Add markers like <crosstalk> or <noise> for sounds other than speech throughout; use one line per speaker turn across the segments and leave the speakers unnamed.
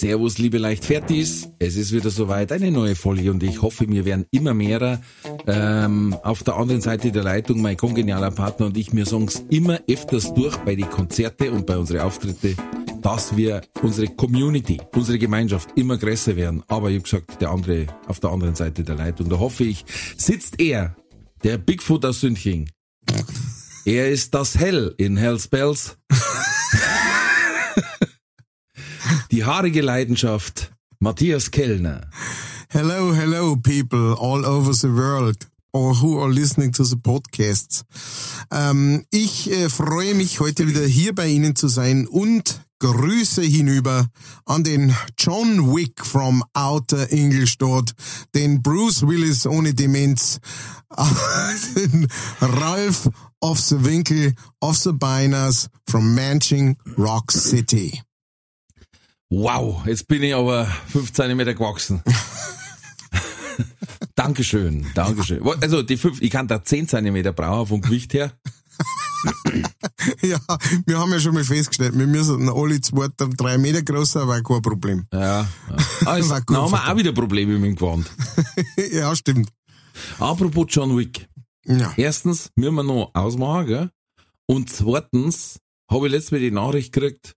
Servus, liebe Leichtfertis. Es ist wieder soweit, eine neue Folge und ich hoffe, wir werden immer mehrer. Ähm, auf der anderen Seite der Leitung, mein kongenialer Partner und ich, wir sagen es immer öfters durch bei den Konzerte und bei unseren Auftritte, dass wir unsere Community, unsere Gemeinschaft immer größer werden. Aber ich habe gesagt, der andere auf der anderen Seite der Leitung, da hoffe ich, sitzt er, der Bigfoot aus Sünching. Er ist das Hell in Hell's Bells. Die haarige Leidenschaft, Matthias Kellner.
Hello, hello, people all over the world or who are listening to the podcasts. Ähm, ich äh, freue mich heute wieder hier bei Ihnen zu sein und Grüße hinüber an den John Wick from Outer Ingolstadt, den Bruce Willis ohne Demenz, <laughs> den Ralph of the Winkel of the Beiners from Manching Rock City.
Wow, jetzt bin ich aber 5 cm gewachsen. <laughs> Dankeschön, Dankeschön. Also die fünf, ich kann da 10 cm brauchen vom Gewicht her. <laughs>
ja, wir haben ja schon mal festgestellt, wir müssen alle zwei, drei Meter groß sein, war kein Problem.
Ja, ja. <laughs>
War
dann
gut
haben wir auch wieder Probleme mit dem Gewand.
ja, stimmt.
Apropos John Wick.
Ja.
Erstens müssen wir noch ausmachen, gell? Und zweitens habe ich letztes Mal die Nachricht gekriegt,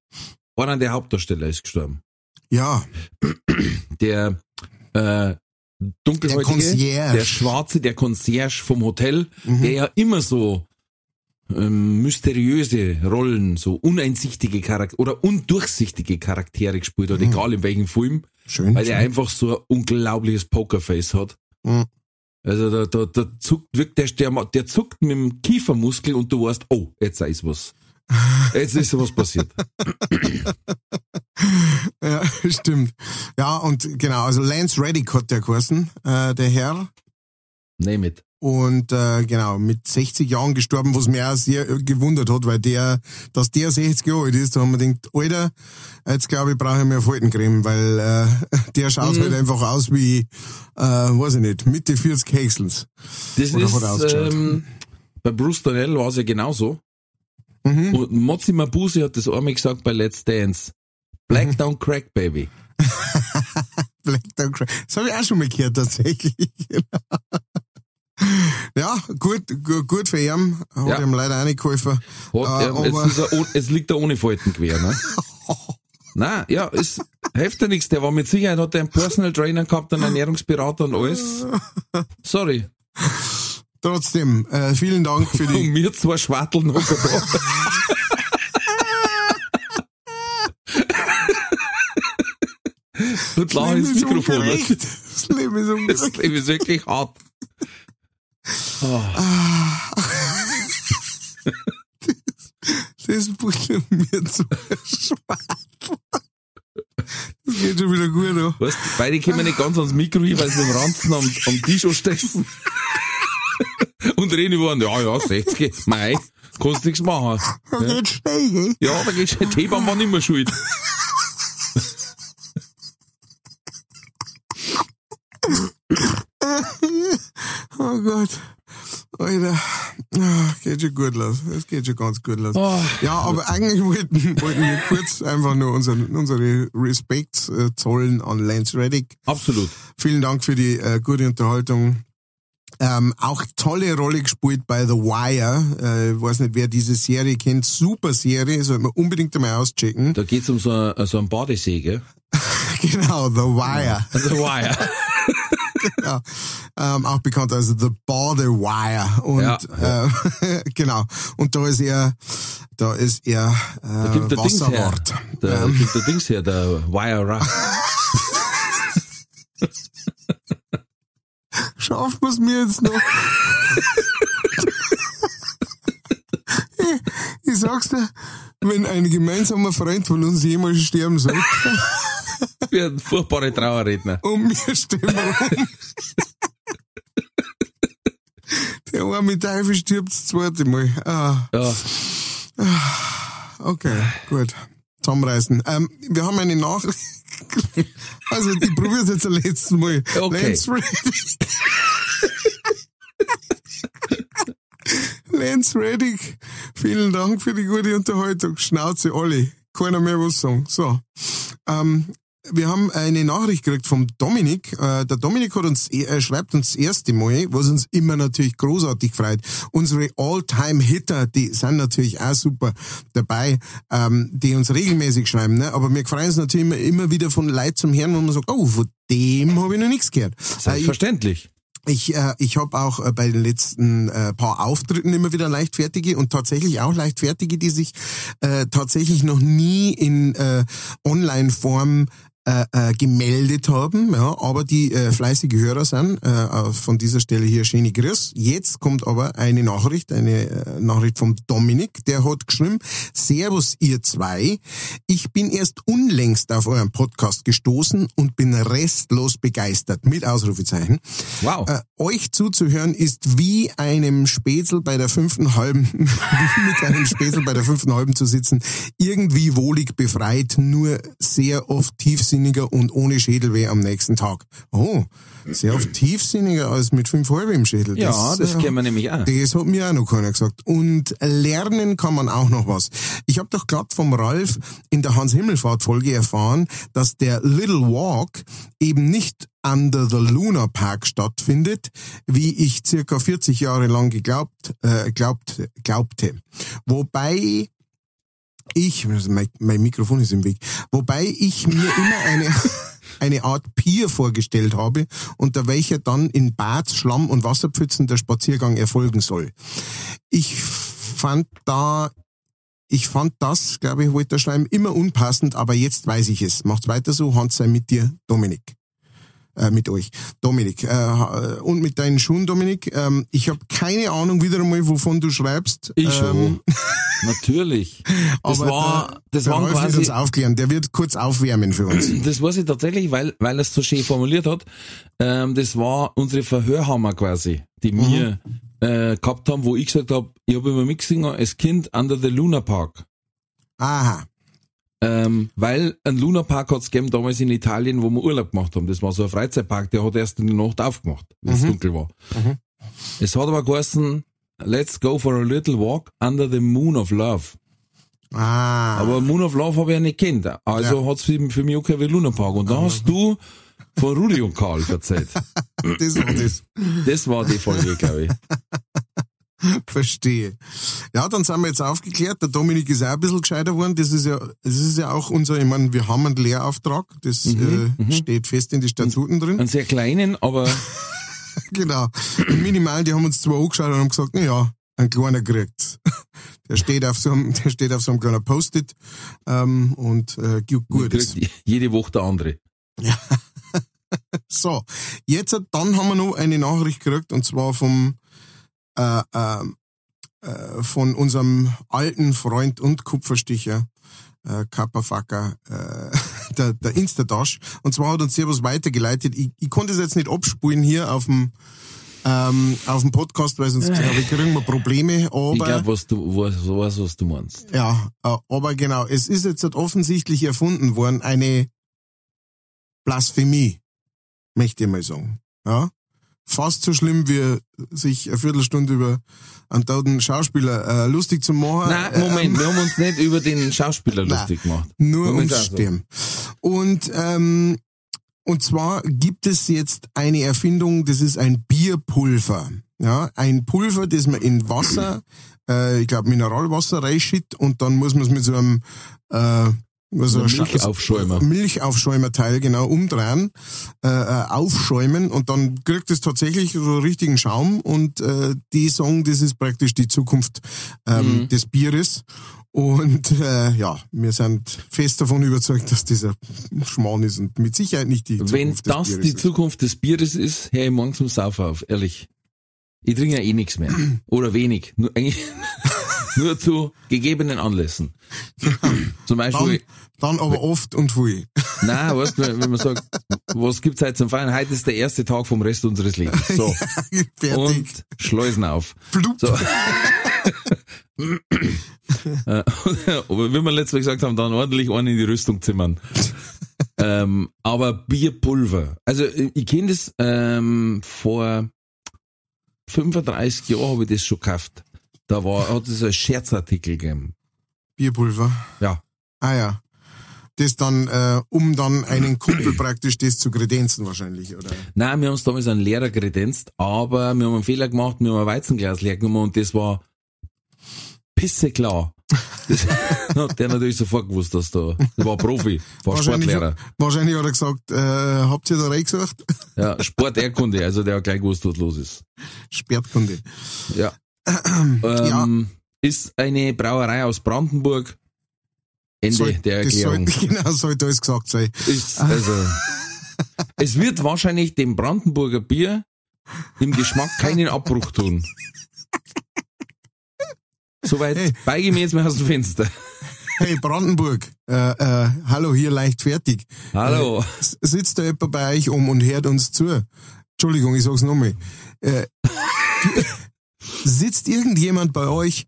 einer der Hauptdarsteller ist gestorben.
Ja,
Der äh, dunkelhäutige,
Der Concierge.
der schwarze, der Concierge vom Hotel,
Mhm.
der ja immer so ähm, mysteriöse Rollen, so uneinsichtige Charaktere oder undurchsichtige Charaktere gespielt hat, egal in welchem Film,
Mhm. schön.
weil
schön.
einfach so ein unglaubliches Pokerface hat.
Mhm.
Also da, da, da zuckt wirklich, der, der, der zuckt mit dem Kiefermuskel und du weißt, oh, jetzt ist was. Jetzt ist was passiert. <laughs>
Ja, stimmt. Ja, und genau, also Lance Reddick hat der geheißen, äh, der Herr.
Name it.
Und äh, genau, mit 60 Jahren gestorben, was mir auch sehr äh, gewundert hat, weil der, dass der 60 Jahre alt ist, da haben wir gedacht, Alter, jetzt glaube ich, brauche ich mehr Faltencreme, weil äh, <laughs> der schaut
Mhm.
halt einfach aus wie, äh, weiß ich nicht, Mitte 40 Häcksels.
Das
Oder er
ist, ähm, bei Bruce Donnell war es ja genauso.
Mhm.
Und Mozzi Mabuse hat das einmal gesagt bei Let's Dance. Black
Mhm.
Down Crack, Baby. <laughs>
Black Dog Crack. Das habe ich auch schon mal gehört, tatsächlich. <laughs> ja, gut, gut, gut für ihn. Hat
Ja.
ihm leider auch nicht geholfen.
Hat,
Äh,
ähm, jetzt,
aber-
ist er, oh- jetzt liegt er ohne Falten quer, ne? <laughs> Nein, ja, es hilft ja nichts. Der war mit Sicherheit, hat er einen Personal Trainer gehabt, einen Ernährungsberater und alles. Sorry.
Trotzdem, äh, vielen Dank für <laughs>
Und
die.
mir zwei Schwarteln hocken da. Und lachen ins Mikrofon.
Das Leben ist <laughs>
Das
ungerecht.
Leben ist wirklich hart. Oh. <laughs>
Das Buch mir zu schwarz. Das geht schon wieder gut, an.
Weißt, beide kommen nicht ganz ans Mikro hin, weil sie mit dem Ranzen am, am Tisch stechen. Und reden über, einen, ja, ja, 60, mei, kannst nichts machen.
Das <laughs> geht schnell, gell?
Ja, da geht schon, die Hebamme war nicht mehr schuld. <laughs>
Oh Gott. Alter. Ah, geht schon gut los. Es geht schon ganz gut los.
Oh.
Ja, aber eigentlich wollten, wollten wir kurz einfach nur unseren, unsere Respekt äh, zollen an Lance Reddick.
Absolut.
Vielen Dank für die äh, gute Unterhaltung. Ähm, auch tolle Rolle gespielt bei The Wire. Äh, ich weiß nicht, wer diese Serie kennt. Super Serie, sollte man unbedingt einmal auschecken.
Da geht's um so, ein- so einen Badesee, gell? <laughs>
genau, The Wire.
The Wire.
ja, <laughs> ähm, auch bekannt als The Border Wire. Und
Ja.
Äh, <laughs> genau. Und da ist er, da ist er
Da
äh,
gibt der Dings her. Da
Ähm,
gibt der Dings her, der Wire
Wir es mir jetzt noch? ich, ich sag's dir, wenn ein gemeinsamer Freund von uns jemals sterben sollte,
wie ein furchtbarer Trauerredner.
Und wir stehen rum. Der arme Teufel stirbt das zweite Mal. Ah,
Ja.
okay, gut. Zusammenreißen. Ähm, wir haben eine Nachricht. Also, ich probiere es jetzt ein letztes Mal.
Okay.
Lance Reddick. Lance Reddick, vielen Dank für die gute Unterhaltung. Schnauze alle. Keiner mehr was sagen. So. Ähm, wir haben eine Nachricht gekriegt vom Dominik. Äh, der Dominik hat uns, äh, schreibt uns das erste Mal, was uns immer natürlich großartig freut. Unsere All-Time-Hitter, die sind natürlich auch super dabei, ähm, die uns regelmäßig schreiben. Ne? Aber wir freuen uns natürlich immer, immer wieder von Leid zum Herrn, wo man sagt, oh, von dem habe ich noch nichts gehört. Äh, ich,
Selbstverständlich.
ich, äh, ich habe auch äh, bei den letzten äh, paar Auftritten immer wieder Leichtfertige und tatsächlich auch Leichtfertige, die sich äh, tatsächlich noch nie in äh, Online-Form äh, äh, gemeldet haben, ja, aber die äh, fleißige Hörer sind. Äh, von dieser Stelle hier schöne Grüß. Jetzt kommt aber eine Nachricht, eine äh, Nachricht vom Dominik, der hat geschrieben, Servus ihr zwei, ich bin erst unlängst auf euren Podcast gestoßen und bin restlos begeistert, mit Ausrufezeichen.
Wow.
Äh, euch zuzuhören ist wie einem Spätzl bei der fünften halben, wie <laughs> mit einem Spätzl bei der fünften halben zu sitzen, irgendwie wohlig befreit, nur sehr oft tiefsinniger und ohne Schädelweh am nächsten Tag. Oh, sehr oft tiefsinniger als mit fünf halbe im Schädel.
ja, das
äh,
kennen wir nämlich auch.
das hat mir auch noch keiner gesagt. Und lernen kann man auch noch was. Ich habe doch gerade vom Ralf in der Hans-Himmelfahrt-Folge erfahren, dass der Little Walk eben nicht under the Luna Park stattfindet, wie ich circa 40 Jahre lang geglaubt, äh, glaubt, glaubte. Wobei ich, mein, mein Mikrofon ist im Weg, wobei ich mir <laughs> immer eine, eine Art Pier vorgestellt habe, unter welcher dann in Bad, Schlamm und Wasserpfützen der Spaziergang erfolgen soll. Ich fand da, ich fand das, glaube ich, wollte er schreiben, immer unpassend, aber jetzt weiß ich es. Macht's weiter so, Hand sei mit dir, Dominik. Äh, mit euch. Dominik. Äh, und mit deinen Schuhen, Dominik. Ähm, ich habe keine Ahnung wieder einmal, wovon du schreibst.
Ich
ähm,
schon. <laughs> Natürlich. Das
aber
war, das
wird
quasi,
uns aufklären. Der wird kurz aufwärmen für uns.
das weiß ich tatsächlich, weil, weil er es so schön formuliert hat. Ähm, das war unsere Verhörhammer quasi, die wir äh, gehabt haben, wo ich gesagt habe, ich habe immer mitgesungen als Kind Under the Luna Park.
Aha.
Ähm, weil ein Luna Park hat's gegeben damals in Italien, wo wir Urlaub gemacht haben. Das war so ein Freizeitpark, der hat erst in der Nacht aufgemacht, wenn es dunkel war. Es hat aber geheißen, let's go for a little walk under the moon of love.
Ah.
Aber Moon of Love habe ich ja nicht kennt. Also hat's für, für mich auch kein wie Luna Park. Und da hast du von Rudi und Karl erzählt. <laughs>
das war das.
Das war die Folge, glaube ich. <laughs> <laughs>
Verstehe. Ja, dann sind wir jetzt aufgeklärt. Der Dominik ist auch ein bisschen gescheiter geworden. Das ist ja, das ist ja auch unser, ich meine, wir haben einen Lehrauftrag. Das
Mhm,
äh, steht fest in die Statuten drin.
Einen sehr kleinen, aber <laughs>
Genau. Minimal, die haben uns zwar angeschaut und haben gesagt, na ja, ein kleiner kriegt's. <laughs> Der steht auf so einem, der steht auf so einem kleinen Post-it, ähm, und, äh, gut, gut.
jede Woche der andere.
So. Jetzt, dann haben wir noch eine Nachricht gekriegt, und zwar vom, äh, äh, äh, von unserem alten Freund und Kupfersticher, äh, Kapperfacker, äh, <laughs> der, der Instadash. Und zwar hat uns hier was weitergeleitet. Ich, ich konnte es jetzt nicht abspulen hier auf dem, ähm, auf dem Podcast, weil sonst glaube ich, kriegen wir Probleme. Aber,
Ich glaube, was du, was, was, was du meinst.
ja, äh, aber genau, es ist jetzt halt offensichtlich erfunden worden, eine Blasphemie, möchte ich mal sagen. Ja? Fast so schlimm, wie sich eine Viertelstunde über einen toten Schauspieler äh, lustig zu machen.
Nein, Moment, wir haben uns <laughs> nicht über den Schauspieler
Nein.
lustig gemacht.
Nur
Moment,
ums. Sterben. Und, ähm, und zwar gibt es jetzt eine Erfindung, das ist ein Bierpulver. Ja, ein Pulver, das man in Wasser, äh, ich glaube Mineralwasser reinschüttet und dann muss man es mit so einem äh, so
Ein Milchaufschäumer.
Milchaufschäumerteil genau umdrehen, äh, äh, aufschäumen und dann kriegt es tatsächlich so einen richtigen Schaum und äh, die sagen, das ist praktisch die Zukunft ähm, des Bieres. Und äh, ja, wir sind fest davon überzeugt, dass dieser Schmarrn ist und mit Sicherheit nicht die Zukunft
Wenn
des
das
Bieres
die
ist.
Zukunft des Bieres ist, höre ich morgen zum Saufen auf, ehrlich. Ich trinke ja eh nichts mehr. <clears throat> Oder wenig. Nur, eigentlich Nur zu gegebenen Anlässen. Zum Beispiel,
Dann, dann aber oft und viel.
nein, weißt du, wenn man sagt, was gibt's heute zum Feiern? Heute ist der erste Tag vom Rest unseres Lebens. So. <laughs>
Fertig.
Und Schleusen auf.
Plupp.
So. Äh, <laughs> Aber wie wir letztes Mal gesagt haben, dann ordentlich einen in die Rüstung zimmern. ähm, aber Bierpulver. Also äh, ich kenne das ähm, vor 35 Jahren habe ich das schon gekauft. Da war, hat es ein Scherzartikel gegeben.
Bierpulver.
Ja.
Ah ja. Das dann, äh, um dann einen Kumpel <clears throat> praktisch das zu kredenzen wahrscheinlich, oder?
Nein, wir haben es damals einen Lehrer kredenzt, aber wir haben einen Fehler gemacht, wir haben ein Weizenglas leer genommen und das war pisse klar. Das <laughs> hat der natürlich sofort gewusst, dass da, der war Profi, war
Wahrscheinlich,
Sportlehrer.
wahrscheinlich hat er gesagt, äh, habt ihr da reingesucht?
Ja, Sporterkunde, also der hat gleich gewusst, was los ist.
Sperrtkunde.
Ja. Ähm, Ist eine Brauerei aus Brandenburg. Ende
Soll-
der Erklärung.
sollte, <laughs> genau, sollte alles gesagt sein.
Ist, also, es wird wahrscheinlich dem Brandenburger Bier im Geschmack keinen Abbruch tun. Soweit
Hey.
beige mir jetzt mal aus dem Fenster.
Hey Brandenburg, äh, äh, hallo, hier leicht fertig.
Hallo.
S- Sitzt da jemand bei euch um und hört uns zu? Entschuldigung, ich sag's nochmal. Äh, <laughs> sitzt irgendjemand bei euch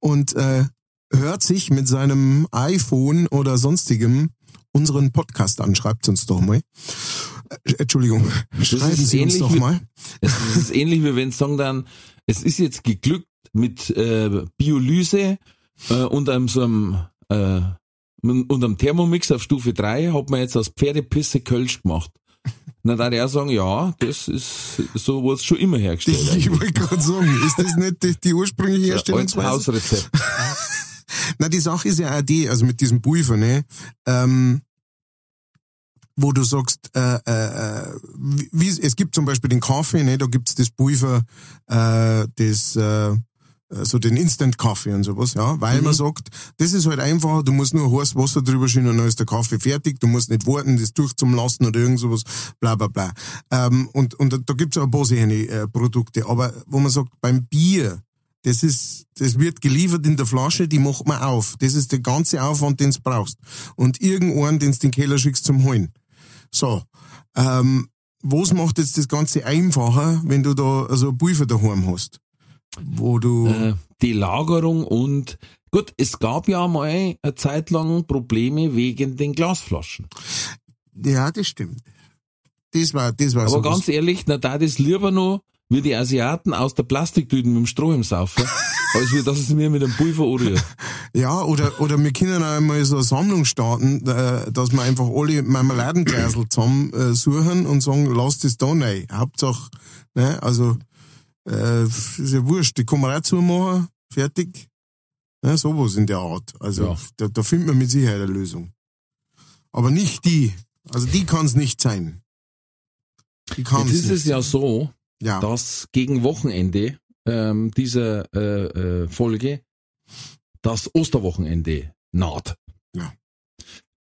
und äh, hört sich mit seinem iPhone oder sonstigem unseren Podcast an? Schreibt uns doch mal. Äh, Entschuldigung, schreiben Sie uns doch
wie-
mal.
Es ist ähnlich wie wenn sagen dann, es ist jetzt geglückt mit äh, Biolyse äh, und einem so einem äh, und einem Thermomix auf Stufe 3 hat man jetzt aus Pferdepisse Kölsch gemacht. Na, da er sagen, ja, das ist so wurde es schon immer hergestellt.
Ich wollte gerade sagen, ist das nicht die, die ursprüngliche Herstellungsweise?
Hausrezept. <laughs>
Na, die Sache ist ja auch die, also mit diesem Pulver, ne, ähm, wo du sagst, äh, äh, äh, wie, wie- es gibt zum Beispiel den Kaffee, ne, da gibt's das Pulver, äh, das, äh, so den Instant-Kaffee und sowas, ja, weil man sagt, das ist halt einfach, du musst nur heißes Wasser drüber schütten und dann ist der Kaffee fertig, du musst nicht warten, das durchzum lassen oder irgend sowas, bla bla bla. Ähm, und, und da gibt's auch ein paar solche äh, Produkte, aber wo man sagt, beim Bier, das ist, das wird geliefert in der Flasche, die macht man auf. Das ist der ganze Aufwand, den du brauchst. Und irgendwann, den du den Keller schickst zum Holen. So. Ähm, was macht jetzt das Ganze einfacher, wenn du da also ein Pulver daheim hast? Wo du,
äh, die Lagerung und gut, es gab ja mal eine Zeit lang Probleme wegen den Glasflaschen.
ja, das stimmt. Das war, das war
Aber
sowas.
ganz ehrlich, na da das lieber noch wie die Asiaten aus der Plastiktüten mit dem Strom saufen, <laughs> als wie dass es mir mit dem Pulver anrührt.
Ja, oder, oder wir können auch einmal so eine Sammlung starten, äh, dass wir einfach alle Marmeladengläsel zusammen äh, suchen und sagen, lass das da rein. Hauptsache, ne, also, äh, ist ja wurscht, die kann man auch zumachen, fertig. Ne, sowas in der Art. Also,
Ja.
da, da findet man mit Sicherheit eine Lösung. Aber nicht die. Also, die kann es nicht sein. Die kann
Jetzt ist
nicht
es ja so,
Ja.
dass gegen Wochenende ähm, dieser äh, äh, Folge das Osterwochenende naht.
Ja.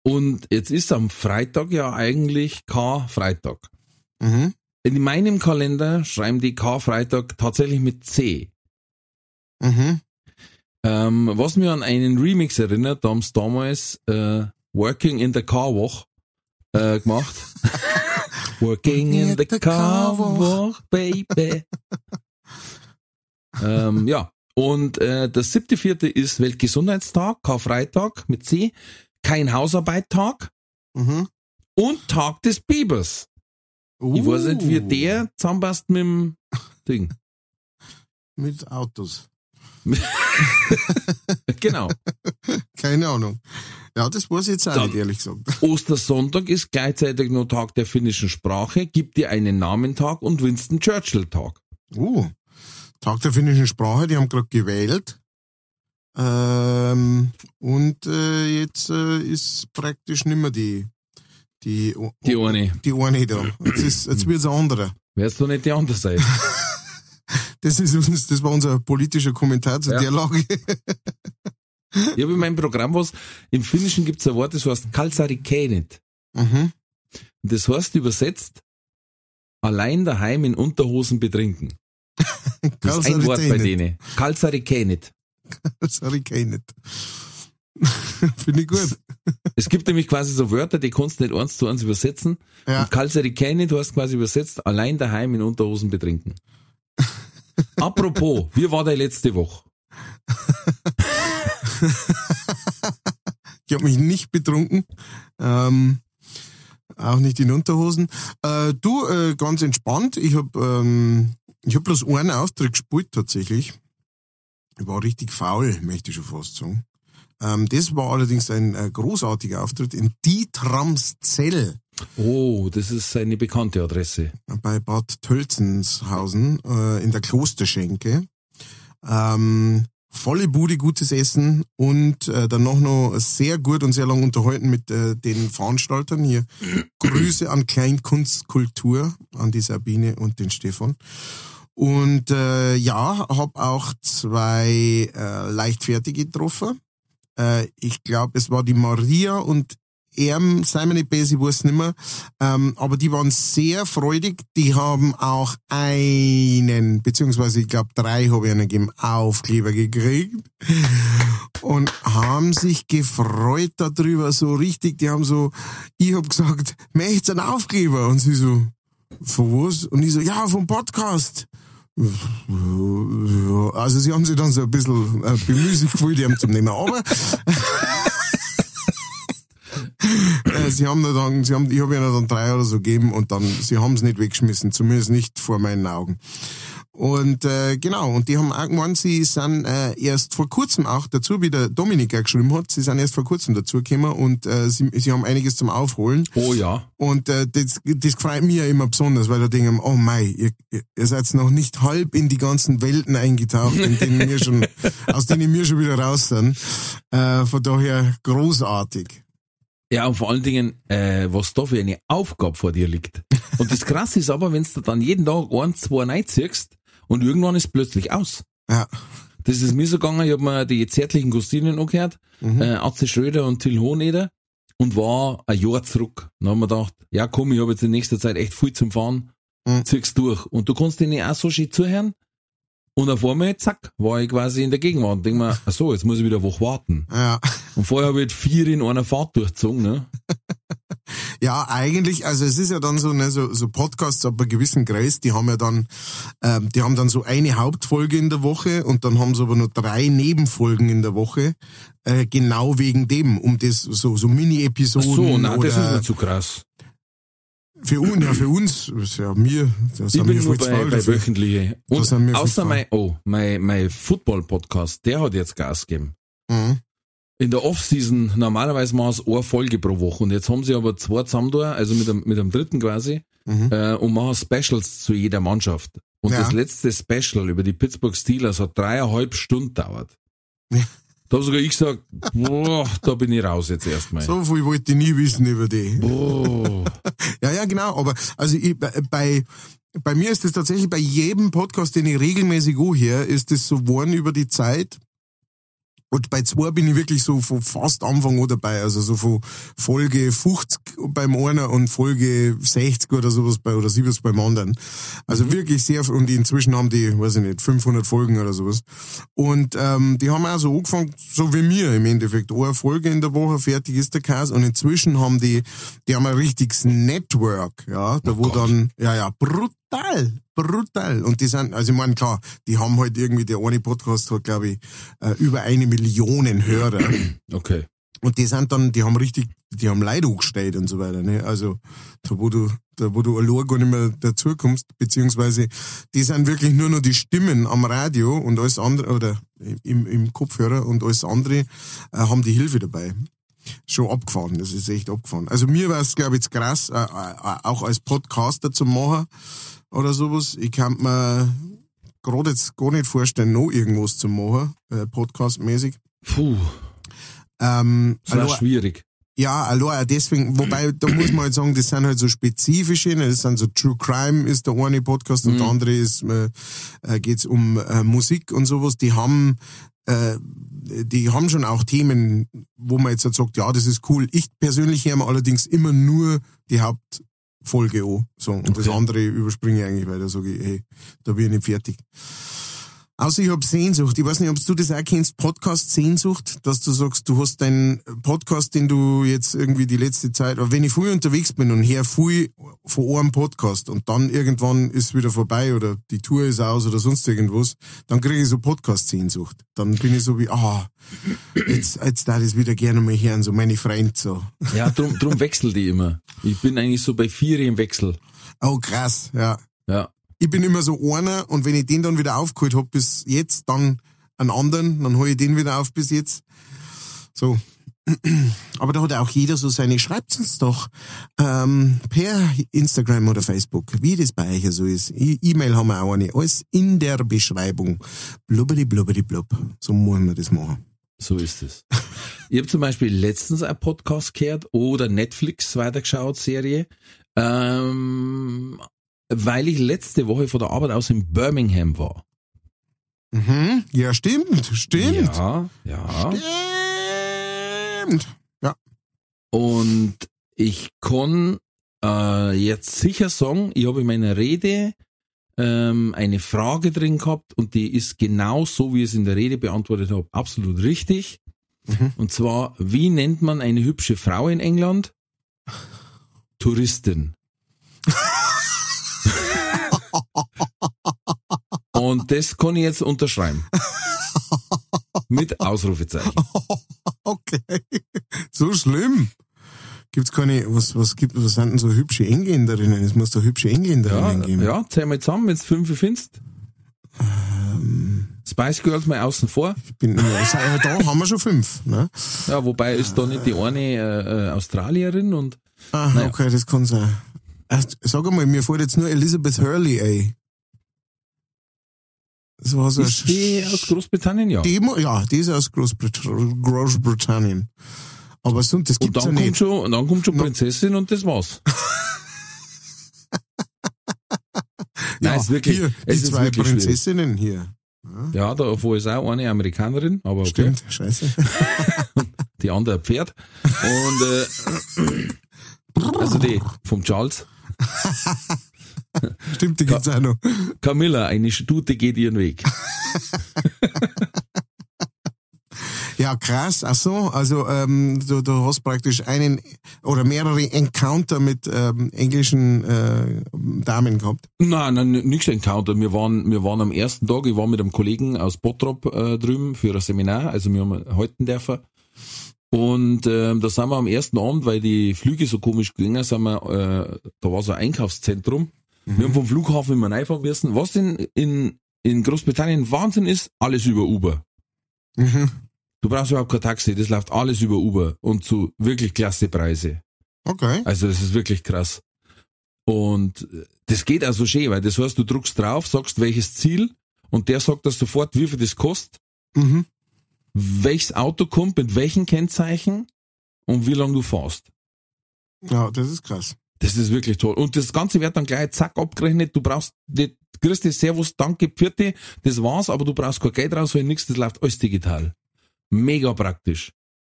Und jetzt ist am Freitag ja eigentlich Karfreitag.
Mhm.
In meinem Kalender schreiben die Karfreitag tatsächlich mit C.
Mhm.
Ähm, was mir an einen Remix erinnert, da haben sie damals äh, Working in the Car Woch äh, gemacht. <laughs> Working in the Car Woch, baby. <laughs> ähm, ja, und äh, der siebte, vierte ist Weltgesundheitstag, Karfreitag mit C, kein Hausarbeittag
Mhm.
und Tag des Bibers. Ich weiß nicht, wie
Uh,
der zusammenpasst mit dem Ding.
Mit Autos. <laughs>
Genau.
Keine Ahnung. Ja, das weiß ich jetzt auch
Dann-
nicht, ehrlich gesagt.
Ostersonntag ist gleichzeitig nur Tag der finnischen Sprache, gibt dir einen Namentag und Winston Churchill Tag.
Uh, Tag der finnischen Sprache, die haben gerade gewählt. Ähm, und äh, jetzt äh, ist praktisch nimmer die die
Die eine.
die eine da. Jetzt, ist, jetzt wird's ein anderer.
Wärst du nicht die andere Seite? <laughs>
Das ist uns, das war unser politischer Kommentar zu
Ja.
der Lage. <laughs>
Ich habe in meinem Programm was, im Finnischen gibt es ein Wort, das heißt Kalsarikenet.
mhm.
Das heißt übersetzt, allein daheim in Unterhosen betrinken. <laughs> Das ist ein Wort bei denen.
Ich nicht. <laughs> Finde ich gut.
Es gibt nämlich quasi so Wörter, die kannst du nicht eins zu eins übersetzen.
Ja.
Und Kalserikane, du hast quasi übersetzt, allein daheim in Unterhosen betrinken. <laughs> Apropos, wie war der letzte Woche?
Ich habe mich nicht betrunken. Ähm, auch nicht in Unterhosen. Äh, du, äh, ganz entspannt. Ich habe ähm, ich hab bloß einen Auftritt gespielt tatsächlich. Ich war richtig faul, möchte ich schon fast sagen. Ähm, das war allerdings ein äh, großartiger Auftritt in Dietramszell
Oh, das ist eine bekannte Adresse.
bei Bad Tölzenshausen äh, in der Klosterschenke. Ähm, volle Bude, gutes Essen und äh, dann noch noch sehr gut und sehr lang unterhalten mit äh, den Veranstaltern hier. <clears throat> Grüße an Kleinkunstkultur, an die Sabine und den Stefan. Und äh, ja, habe auch zwei äh, Leichtfertige getroffen. Äh, ich glaube, es war die Maria und er, nicht besser, ich weiß nicht mehr. Ähm, aber die waren sehr freudig. Die haben auch einen, beziehungsweise ich glaube drei habe ich einen gegeben, Aufkleber gekriegt. Und haben sich gefreut darüber, so richtig. Die haben so, ich habe gesagt, möchtest einen Aufkleber? Und sie so, von was? Und ich so, ja, vom Podcast. Also sie haben sich dann so ein bisschen äh, bemüßigt gefühlt, die haben zum Nehmen. Aber äh, sie haben dann, sie haben, ich habe ihnen dann drei oder so gegeben und dann, sie haben es nicht weggeschmissen, zumindest nicht vor meinen Augen. Und äh, genau, und die haben auch gemeint, sie sind äh, erst vor kurzem auch dazu, wie der Dominik auch geschrieben hat, sie sind erst vor kurzem dazu gekommen und äh, sie, sie haben einiges zum Aufholen.
Oh ja.
Und äh, das, das freut mich ja immer besonders, weil da denken, oh mei, ihr, ihr seid noch nicht halb in die ganzen Welten eingetaucht, in denen wir schon, <laughs> aus denen wir schon wieder raus sind. Äh, von daher großartig.
Ja, und vor allen Dingen, äh, was da für eine Aufgabe vor dir liegt. Und das Krasse ist aber, wenn du dann jeden Tag ein, zwei reinziehst und irgendwann ist plötzlich aus.
Ja.
Das ist mir so gegangen, ich hab mir die zärtlichen Cousinen angehört,
Mhm.
äh, Atze Schröder und Till Hohneder und war ein Jahr zurück. Dann haben wir gedacht, ja komm, ich habe jetzt in nächster Zeit echt viel zum Fahren,
Mhm.
zieh's durch. Und du kannst denen auch so schön zuhören und auf einmal, zack, war ich quasi in der Gegenwart und denk mir, ach so, jetzt muss ich wieder eine Woche warten.
Ja.
Und vorher habe ich vier in einer Fahrt durchgezogen, ne? <laughs>
Ja, eigentlich, also es ist ja dann so, ne, so, so Podcasts ab einem gewissen Kreis, die haben ja dann, ähm, die haben dann so eine Hauptfolge in der Woche und dann haben sie aber nur drei Nebenfolgen in der Woche, äh, genau wegen dem, um das, so, so
Ach
Mini-Episoden
so, nein,
oder
das ist mir zu krass.
für uns, ja, für uns, ist ja mir, da
Ich
sind
bin
wir
nur
voll
bei, bei wöchentliche. Und außer mein, oh, mein, mein Football-Podcast, der hat jetzt Gas gegeben.
Mhm.
In der Off-Season normalerweise machen sie eine Folge pro Woche und jetzt haben sie aber zwei zusammen da, also mit einem, mit einem dritten quasi,
Mhm.
äh, und machen Specials zu jeder Mannschaft. Und
Ja.
das letzte Special über die Pittsburgh Steelers hat dreieinhalb Stunden dauert.
Ja.
Da habe sogar ich gesagt, boah, da bin ich raus jetzt erstmal.
So viel wollte ich nie wissen über die.
Boah. <laughs>
Ja, ja, genau. Aber also ich, bei- bei mir ist es tatsächlich bei jedem Podcast, den ich regelmäßig anhöre, ist es so geworden über die Zeit. Und bei zwei bin ich wirklich so von fast Anfang an dabei, also so von Folge 50 beim einer und Folge 60 oder sowas bei, oder 70 beim anderen. Also wirklich sehr, und inzwischen haben die, weiß ich nicht, 500 Folgen oder sowas. Und ähm, die haben auch so angefangen, so wie mir im Endeffekt. Eine Folge in der Woche, fertig ist der Käse. Und inzwischen haben die, die haben ein richtiges Network, ja, da wo
Gott.
dann, ja, ja, brutal, brutal. Und die sind, also ich meine, klar, die haben halt irgendwie, der eine Podcast hat, glaube ich, äh, über eine Million Hörer. <clears throat>
Okay.
Und die sind dann, die haben richtig, die haben Leute hochgestellt und so weiter, ne? Also, da wo du, da wo du allein gar nicht mehr dazukommst, beziehungsweise, die sind wirklich nur noch die Stimmen am Radio und alles andere, oder im, im Kopfhörer und alles andere, äh, haben die Hilfe dabei. Schon abgefahren, das ist echt abgefahren. Also mir war es, glaube ich, jetzt krass, äh, äh, auch als Podcaster zu machen oder sowas. Ich kann mir gerade jetzt gar nicht vorstellen, noch irgendwas zu machen, äh, podcastmäßig.
Puh,
Ähm,
das war
allein-
schwierig.
ja, allein auch deswegen, wobei, da muss man halt sagen, das sind halt so spezifische, das sind so True Crime ist der eine Podcast und der andere ist, äh, äh, geht's um äh, Musik und sowas, die haben, äh, die haben schon auch Themen, wo man jetzt halt sagt, ja, das ist cool. Ich persönlich höre mir allerdings immer nur die Hauptfolge an, so, und das
Okay.
andere überspringe ich eigentlich, weil da sage ich, hey, da bin ich nicht fertig. Außer ich habe Sehnsucht. Ich weiß nicht, ob du das auch kennst, Podcast Sehnsucht, dass du sagst, du hast deinen Podcast, den du jetzt irgendwie die letzte Zeit, aber wenn ich früh unterwegs bin und her früh vor einem Podcast und dann irgendwann ist wieder vorbei oder die Tour ist aus oder sonst irgendwas, dann kriege ich so Podcast Sehnsucht. Dann bin ich so wie, ah, jetzt, jetzt da das wieder gerne mal hören, so meine Freund so.
Ja, drum, drum wechsel die immer. Ich bin eigentlich so bei vier im Wechsel.
Oh krass, ja.
Ja.
Ich bin immer so einer und wenn ich den dann wieder aufgeholt hab bis jetzt, dann einen anderen, dann hole ich den wieder auf bis jetzt. So. <clears throat> Aber da hat auch jeder so seine, schreibt uns doch ähm, per Instagram oder Facebook, wie das bei euch so ist. E- E-Mail haben wir auch eine, alles in der Beschreibung. Blubberi, blubberi, blub. So müssen wir das machen.
So ist es. Ich habe zum Beispiel letztens einen Podcast gehört oder Netflix weitergeschaut, Serie, ähm, weil ich letzte Woche von der Arbeit aus in Birmingham war.
Mhm. Ja, stimmt, stimmt.
Ja, ja.
Stimmt. Ja.
Und ich kann äh, jetzt sicher sagen, ich habe in meiner Rede ähm, eine Frage drin gehabt und die ist genau so, wie ich es in der Rede beantwortet habe, absolut richtig.
Mhm.
Und zwar, wie nennt man eine hübsche Frau in England? Touristin. <laughs> Und das kann ich jetzt unterschreiben. Mit Ausrufezeichen.
Okay. So schlimm. Gibt's keine, was, was gibt, was sind denn so hübsche Engländerinnen? Es muss doch hübsche Engländerinnen
Ja,
geben.
ja, zähl mal zusammen, wenn du fünf findest. Spice Girls mal außen vor.
Ich bin, ja, da haben wir schon fünf, ne?
Ja, wobei ist da nicht die eine äh, äh, Australierin und
Ah,
Naja.
okay, das kann sein. Sag einmal, mir fällt jetzt nur Elizabeth Hurley ein. Das war so
ist die aus Großbritannien, ja.
die, ja, die ist aus Großbrit Großbritannien. Aber sonst, das
Und
gibt's ja
dann kommt
nicht.
schon, und dann kommt schon
No.
Prinzessin und das war's. <laughs> Nein, ist wirklich,
hier,
es
die
ist
zwei
wirklich schwierig.
Prinzessinnen hier.
Ja, da wo ist auch eine Amerikanerin, aber okay.
Stimmt, scheiße. <laughs>
Die andere Pferd. Und äh, <laughs> also die vom Charles. <laughs>
Stimmt, die gibt's auch noch.
Camilla, eine Stute geht ihren Weg. <laughs>
Ja, krass. Ach so, also ähm, du, du hast praktisch einen oder mehrere Encounter mit ähm, englischen äh, Damen gehabt.
Nein, nein, nichts Encounter. Wir waren, wir waren am ersten Tag, ich war mit einem Kollegen aus Bottrop äh, drüben für ein Seminar, also wir haben halten dürfen. Und ähm, da sind wir am ersten Abend, weil die Flüge so komisch gingen, sind wir, äh, da war so ein Einkaufszentrum. Wir haben vom Flughafen immer reinfahren müssen. Was in, in, in Großbritannien Wahnsinn ist, alles über Uber.
Mhm.
Du brauchst überhaupt kein Taxi, das läuft alles über Uber und zu wirklich klasse Preise.
Okay.
Also das ist wirklich krass. Und äh, das geht also schön, weil das heißt, du druckst drauf, sagst welches Ziel und der sagt dir sofort, wie viel das kostet,
Mhm.
Welches Auto kommt, mit welchen Kennzeichen und wie lange du fährst.
Ja, das ist krass.
Das ist wirklich toll. Und das Ganze wird dann gleich zack abgerechnet. Du brauchst, du kriegst das Servus, danke, Pfiate, das war's, aber du brauchst kein Geld rausholen, nichts, das läuft alles digital. Mega praktisch.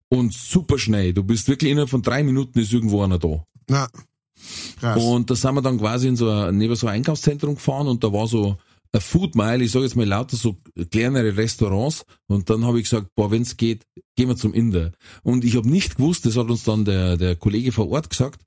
Und super schnell. Du bist wirklich innerhalb von drei Minuten ist irgendwo einer da.
Ja. Krass.
Und da sind wir dann quasi in so ein, neben so ein Einkaufszentrum gefahren und da war so ein Food Mile, ich sage jetzt mal lauter so kleinere Restaurants und dann habe ich gesagt, boah, wenn's geht, gehen wir zum Inder. Und ich habe nicht gewusst, das hat uns dann der, der Kollege vor Ort gesagt,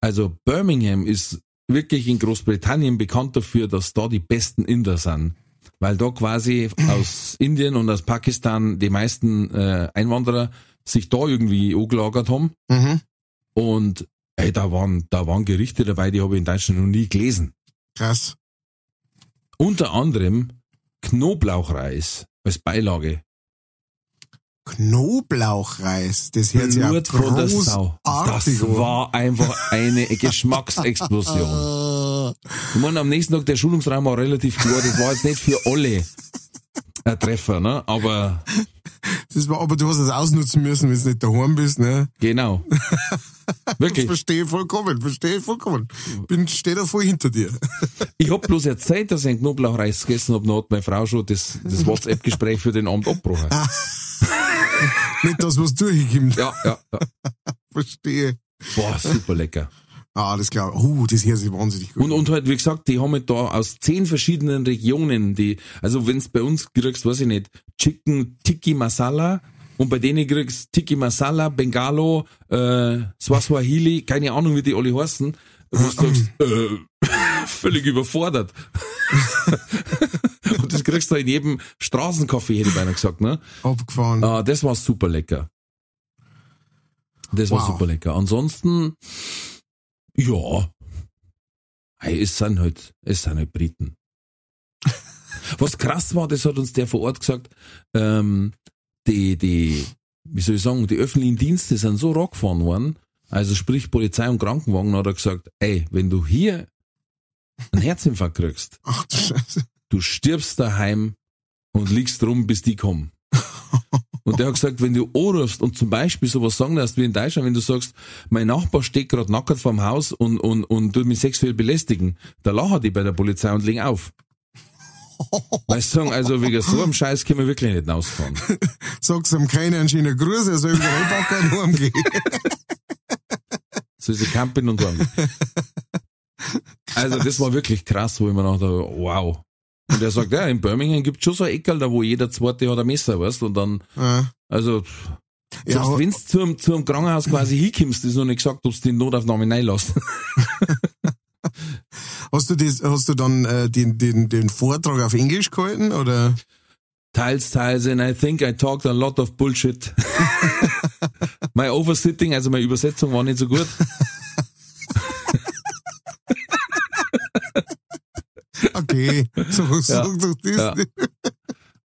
also Birmingham ist wirklich in Großbritannien bekannt dafür, dass da die besten Inder sind. Weil da quasi aus Indien und aus Pakistan die meisten äh, Einwanderer sich da irgendwie angelagert haben.
mhm.
Und ey, da waren, da waren Gerichte dabei, die habe ich in Deutschland noch nie gelesen.
Krass.
Unter anderem Knoblauchreis als Beilage.
Knoblauchreis. Das hört sich ja
Sau.
großartig
Das war einfach eine <laughs> Geschmacksexplosion. Ich meine, am nächsten Tag der Schulungsraum war relativ klar, das war jetzt nicht für alle ein Treffer, ne? Aber <laughs>
Das war, aber du hast es ausnutzen müssen, wenn du nicht daheim bist, ne?
genau. <laughs> Wirklich.
Verstehe vollkommen, verstehe vollkommen. Bin, steh da voll hinter dir. <laughs>
Ich hab bloß erzählt, dass ich einen Knoblauchreis gegessen hab, dann hat meine Frau schon das, das WhatsApp-Gespräch für den Abend abgebrochen.
nicht das, was durchkommt.
Ja, ja, ja.
Verstehe.
Boah, super lecker.
Ah, das glaube ich. Uh, das hier ist wahnsinnig gut.
Und, und halt, wie gesagt, die haben halt da aus zehn verschiedenen Regionen, die, also wenn's bei uns kriegst, weiß ich nicht, Chicken Tiki Masala und bei denen kriegst Tiki Masala, Bengalo, äh, Swahili, keine Ahnung, wie die alle heißen, wo du sagst, äh, <laughs> völlig überfordert. <laughs> und das kriegst du in jedem Straßencafé, hätte ich beinahe gesagt, ne?
Abgefahren.
Ah, das war super lecker. Das war
Wow.
super lecker. Ansonsten, ja, hey, es sind halt, es sind halt Briten. <laughs> Was krass war, das hat uns der vor Ort gesagt, ähm, die, die, wie soll ich sagen, die öffentlichen Dienste sind so rockgefahren worden, also sprich Polizei und Krankenwagen, hat er gesagt, ey, wenn du hier einen Herzinfarkt kriegst, <laughs>
Ach du
du stirbst daheim und liegst rum, bis die kommen. Und der hat gesagt, wenn du anrufst und zum Beispiel sowas sagen lässt wie in Deutschland, wenn du sagst, mein Nachbar steht gerade nackert vorm Haus und, und, und tut mich sexuell belästigen, da lachen die bei der Polizei und legen auf. Weißt du, also wegen so einem Scheiß können wir wirklich nicht rausfahren. <laughs>
Sag's ihm keiner einen schönen Gruß, er soll wieder reinpacken <laughs> und heimgehen.
So ist Camping und sagen. Also das war wirklich krass, wo ich mir dachte, wow. Und er sagt, ja, in Birmingham gibt schon so Eckerl, da wo jeder zweite hat ein Messer, weißt und dann,
Ja.
also,
Ja,
Selbst wenn du zum, zum Krankenhaus quasi hinkommst, ist noch nicht gesagt, ob du die Notaufnahme reinlässt. <laughs>
Hast du das, hast du dann äh, den, den, den Vortrag auf Englisch gehalten oder?
teils, teils, and I think I talked a lot of bullshit. <laughs> <laughs> my oversitting, also meine Übersetzung war nicht so gut.
Okay, so, so,
Ja.
so das,
Ja.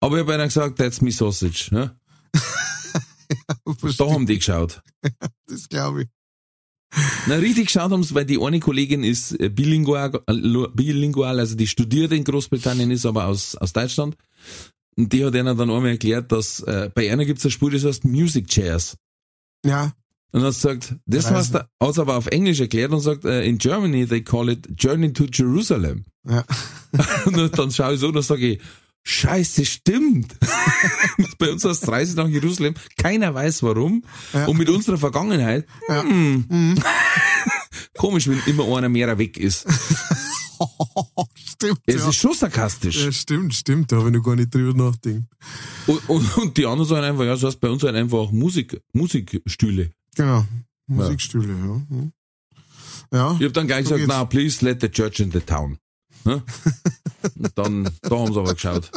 Aber ich habe einer gesagt, that's me sausage. Ne? <laughs> Da haben die geschaut. <laughs>
das glaube ich.
Na, richtig geschaut haben sie, weil die eine Kollegin ist äh, bilingual, äh, bilingual, also die studiert in Großbritannien, ist aber aus, aus Deutschland. Und die hat ihnen dann einmal erklärt, dass äh, bei einer gibt's ein Spiel, das heißt Music Chairs.
Ja,
Und hat gesagt, das heißt, hat es aber auf Englisch erklärt und sagt, äh, in Germany they call it Journey to Jerusalem.
ja. <laughs>
Und dann schaue ich so und dann sage ich, Scheiße, stimmt. <laughs> Bei uns heißt Reise nach Jerusalem, keiner weiß warum.
Ja.
Und mit unserer Vergangenheit,
Ja.
hm, <laughs> komisch, wenn immer einer mehr weg ist.
stimmt,
Es
ja.
ist schon sarkastisch.
ja. Stimmt, stimmt, da habe ich noch gar nicht drüber nachgedacht.
Und, und, und die anderen sagen einfach, ja, das heißt bei uns halt einfach Musik, Musikstühle.
Genau, Musikstühle, ja. Hm. Ja,
Ich habe dann gleich
So
gesagt, na, please let the church in the town. Ne? Und dann, da haben sie aber geschaut.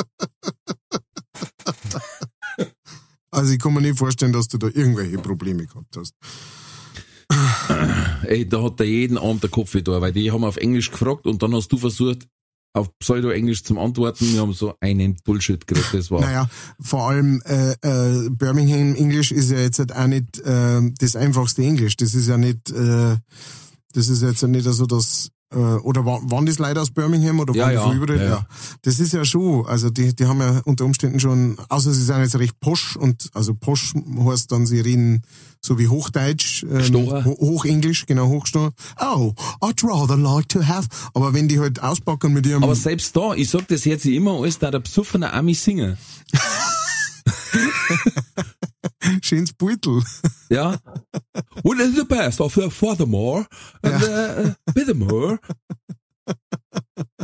also ich kann mir nicht vorstellen, dass du da irgendwelche Probleme gehabt hast.
Ey, da hat der jeden Abend der Kopf da, weil die haben auf Englisch gefragt und dann hast du versucht, auf Pseudo-Englisch zum Antworten. Wir haben so einen Bullshit gekriegt, das war.
Naja, vor allem äh, äh, Birmingham Englisch ist ja jetzt halt auch nicht äh, das einfachste Englisch. Das ist ja nicht, äh, das ist jetzt ja nicht so das, oder wa- waren das Leute aus Birmingham oder
Ja,
waren die
ja,
überall?
ja, ja.
Das ist ja schon, also die, die haben ja unter Umständen schon, außer sie sind jetzt recht posch und also posch heißt dann, sie reden so wie Hochdeutsch, ähm. Ho Hochenglisch, genau, Hochstocher. Oh, I'd rather like to have. Aber wenn die halt auspacken mit ihrem
Aber selbst da, ich sag das jetzt immer alles, da der besoffene Ami singen. <laughs>
schönes Beutel.
Ja. What is the best of the furthermore and the uh, bittermore?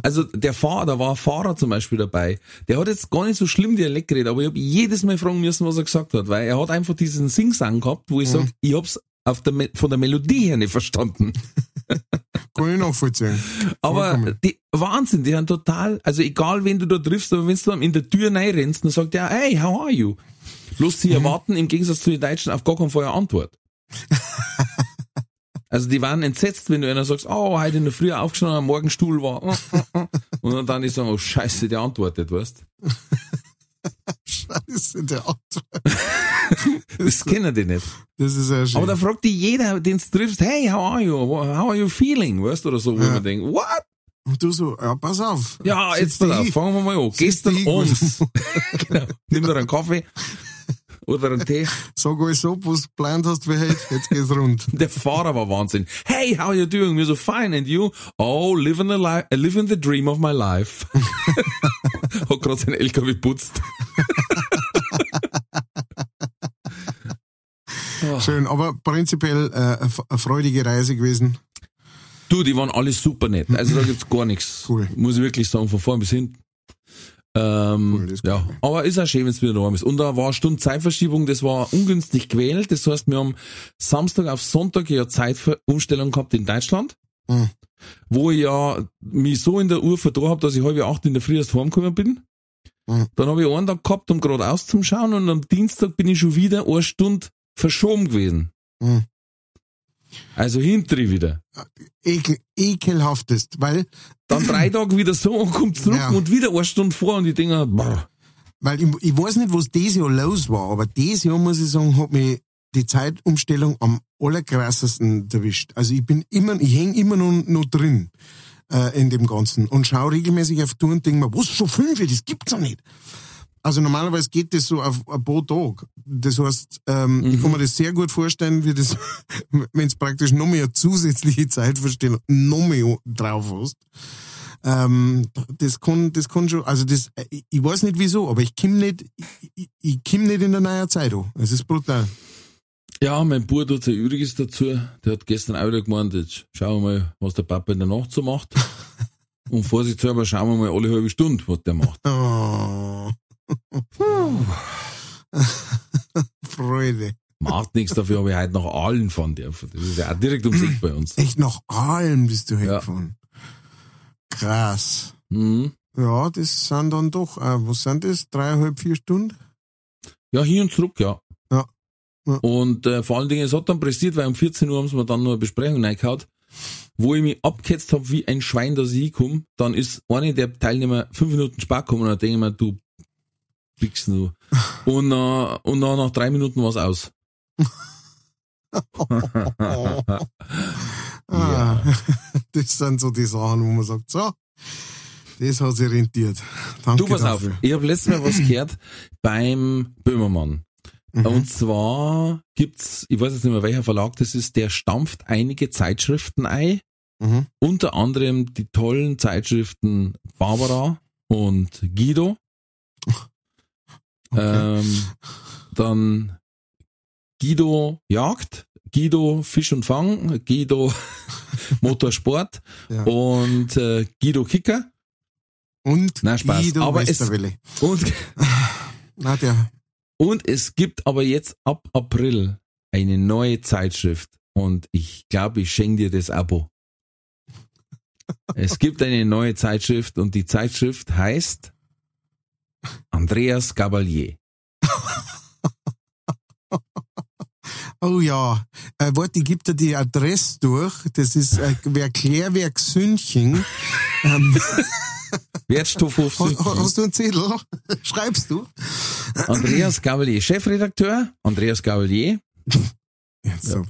Also der Fahrer, da war ein Fahrer zum Beispiel dabei, der hat jetzt gar nicht so schlimm Dialekt geredet, aber ich habe jedes Mal fragen müssen, was er gesagt hat, weil er hat einfach diesen Sing-Sang gehabt, wo ich sag, ich hab's auf der Me von der Melodie her nicht verstanden. <laughs>
Kann ich nachvollziehen.
Aber die, Wahnsinn, die haben total, also egal wen du da triffst, aber wenn du dann in der Tür reinrennst, dann sagt er, hey, how are you? Bloß sie erwarten im Gegensatz zu den Deutschen auf gar keinen Fall eine Antwort. <laughs> Also die waren entsetzt, wenn du einer sagst, oh, heute in der Früh aufgestanden, am Morgenstuhl war. <laughs> Und dann ich sagen, oh scheiße, der antwortet, weißt
Scheiße, der Antwort. <laughs>
Das kennen die nicht.
Das ist ja schön.
Aber da fragt die jeder, den du triffst, hey, how are you? How are you feeling? Weißt du, oder so, wo
Ja.
man denkt, what?
Und du so, ja, pass auf.
Ja, jetzt pass auf, fangen wir mal an. Gestern. Abend, <laughs> genau, nimm dir einen Kaffee oder einen Tee. <laughs>
Sag alles so, was du geplant hast für heute, jetzt geht's rund. <laughs>
Der Fahrer war Wahnsinn. Hey, how are you doing? Wir so, fine, and you? Oh, living the, li uh, living the dream of my life. <laughs> Hat gerade sein LKW putzt.
Schön, aber prinzipiell äh, eine freudige Reise gewesen.
Du, die waren alle super nett. Also da gibt's gar nichts.
Cool.
Muss ich wirklich sagen, von vorn bis hinten. Ähm,
Cool,
ja, aber ist auch schön, wenn es wieder daheim ist. Und da war eine Stunde Zeitverschiebung, das war ungünstig gewählt. Das heißt, wir haben Samstag auf Sonntag ja Zeitumstellung gehabt in Deutschland,
Mhm.
wo ich ja mich so in der Uhr verdroht habe, dass ich halb acht in der Früh erst heimgekommen bin.
Mhm.
Dann habe ich einen Tag gehabt, um gerade auszuschauen und am Dienstag bin ich schon wieder eine Stunde verschoben gewesen.
Mhm.
Also hinterher wieder.
Ekel, ekelhaftest, weil,
Dann drei <laughs> Tage wieder so und kommt zurück
Ja.
und wieder eine Stunde vor und ich denke, boah,
weil ich, ich weiß nicht, was dieses Jahr los war, aber dieses Jahr, muss ich sagen, hat mich die Zeitumstellung am allerkrassesten erwischt. Also ich bin immer, ich häng immer noch, noch drin äh, in dem Ganzen und schaue regelmäßig auf Tour und denke mir, was, schon fünf? Das gibt's doch nicht. Also normalerweise geht das so auf ein paar Tage. Das heißt, ähm, ich kann mir das sehr gut vorstellen, wie das, <laughs> wenn es praktisch noch mehr zusätzliche Zeitverstellung noch mehr drauf hast. Ähm, das kann, das kann schon, also das, ich, weiß nicht wieso, aber ich komm nicht, ich, ich, ich komm nicht in der neuen Zeit an. Es ist brutal.
Ja, mein Bruder tut sein Übriges dazu. Der hat gestern auch wieder gemeint, jetzt schauen wir mal, was der Papa in der Nacht so macht. <laughs> Und vorsichtshalber schauen wir mal alle halbe Stunde, was der macht.
Oh. <laughs> Freude.
Macht nichts, dafür habe ich heute nach Aalen fahren dürfen. Das ist ja auch direkt ums Eck bei uns.
Echt nach allem bist du
Ja.
hingefahren. Krass.
Mhm.
Ja, das sind dann doch, äh, was sind das? Dreieinhalb, vier Stunden?
Ja, hin und zurück, ja.
Ja. Ja.
Und äh, vor allen Dingen, es hat dann pressiert, weil um 14 Uhr haben sie mir dann noch eine Besprechung reingehauen, wo ich mich abgehetzt habe wie ein Schwein, dass ich hinkomme. Dann ist eine der Teilnehmer fünf Minuten spät gekommen und dann denke ich mir, du Bix du. Und, äh, und dann nach drei Minuten war es aus. <laughs>
Ah, das sind so die Sachen, wo man sagt, so, das hat sich rentiert. Danke
Du, pass auf,
dafür.
ich habe letztes Mal was gehört beim Böhmermann.
Mhm.
Und zwar gibt's, ich weiß jetzt nicht mehr welcher Verlag das ist, der stampft einige Zeitschriften ein,
Mhm.
unter anderem die tollen Zeitschriften Barbara und Guido.
Okay.
Ähm, dann Guido Jagd, Guido Fisch und Fang, Guido <laughs> Motorsport
Ja.
und äh, Guido Kicker.
Und
Nein, Spaß.
Guido
Aber es-. Und, <laughs>
Na, der,
und es gibt aber jetzt ab April eine neue Zeitschrift und ich glaube, ich schenke dir das Abo. <laughs> Es gibt eine neue Zeitschrift und die Zeitschrift heißt Andreas Gabalier. <laughs>
oh ja, äh, warte, ich gebe dir die Adresse durch. Das ist äh, wer Klärwerk Sünchen. <laughs> ähm,
Wertstoff
hast, hast du einen Zettel? <laughs> Schreibst du?
Andreas Gabalier, Chefredakteur, Andreas Gabalier.
Ja, so.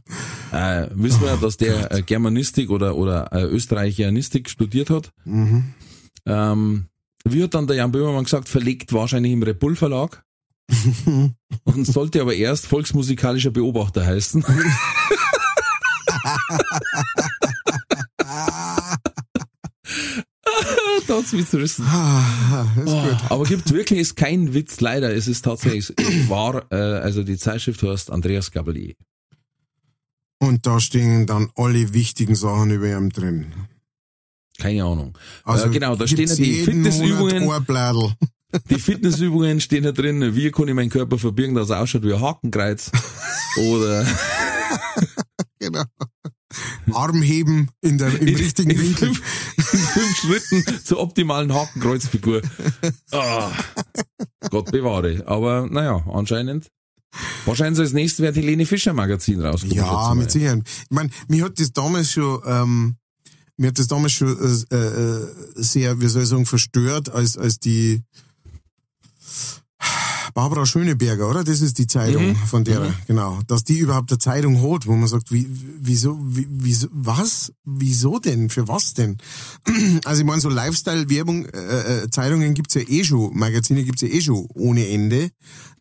Äh, wissen wir, dass der äh, Germanistik oder, oder äh, Österreichianistik studiert hat.
Mhm.
Ähm, wie hat dann der Jan Böhmermann gesagt, verlegt wahrscheinlich im Repul Verlag. <laughs> und sollte aber erst volksmusikalischer Beobachter heißen. da hat's mich zerrissen.
Ah, ist
Oh, aber gibt wirklich, ist kein Witz, leider. Es ist tatsächlich wahr, äh, also die Zeitschrift heißt Andreas Gabalier.
Und da stehen dann alle wichtigen Sachen über ihm drin.
Keine Ahnung.
Also
äh, genau, da stehen ja die Fitnessübungen. <laughs> Die Fitnessübungen stehen da drin. Wie kann ich meinen Körper verbirgen, dass er ausschaut wie ein Hakenkreuz? Oder <laughs>
Genau. Arm heben in der, im richtigen
in
Winkel.
fünf, in fünf Schritten zur optimalen Hakenkreuzfigur. Ah, Gott bewahre. Aber naja, anscheinend. Wahrscheinlich als nächstes wird Helene Fischer Magazin rauskommen. schätze
Ja, mit. Sicherheit. Ich meine, mir hat das damals schon, ähm, mir hat das damals schon äh, äh, sehr, wie soll ich sagen, verstört, als, als die Barbara Schöneberger, oder? Das ist die Zeitung
Mhm.
von der,
Mhm.
genau. Dass die überhaupt eine Zeitung hat, wo man sagt, wie, wieso, wie, wieso, was? Wieso denn? Für was denn? <clears throat> Also ich meine, so Lifestyle-Werbung, äh, äh, Zeitungen gibt's ja eh schon, Magazine gibt's ja eh schon ohne Ende.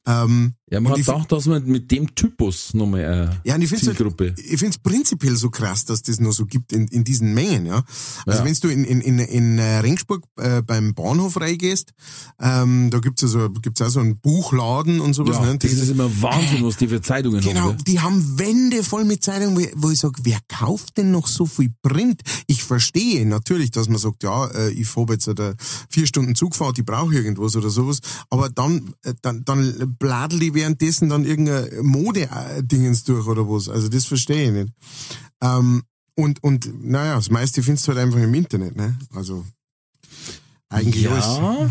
Ähm,
Ja, man hat gedacht, dass man mit dem Typus nochmal eine
ja, und ich finde
Zielgruppe.
ich finde es prinzipiell so krass, dass das noch so gibt in, in diesen Mengen, ja. Also
Ja.
wenn du in, in, in, in äh, Ringsburg äh, beim Bahnhof reingehst, ähm, da gibt's ja so, gibt's auch so ein Buch Buchladen und sowas.
Ja,
ne?
das ist immer Wahnsinn, was die für Zeitungen
Genau,
haben. gell?
die haben Wände voll mit Zeitungen, wo ich, sage, wer kauft denn noch so viel Print? Ich verstehe natürlich, dass man sagt, ja, äh, ich habe jetzt eine vier Stunden Zugfahrt, ich brauche irgendwas oder sowas, aber dann, äh, dann, dann bladel die währenddessen dann irgendein Mode-Dingens durch oder was. Also das verstehe ich nicht. Ähm, und, und naja, das meiste findest du halt einfach im Internet, ne? Also eigentlich alles.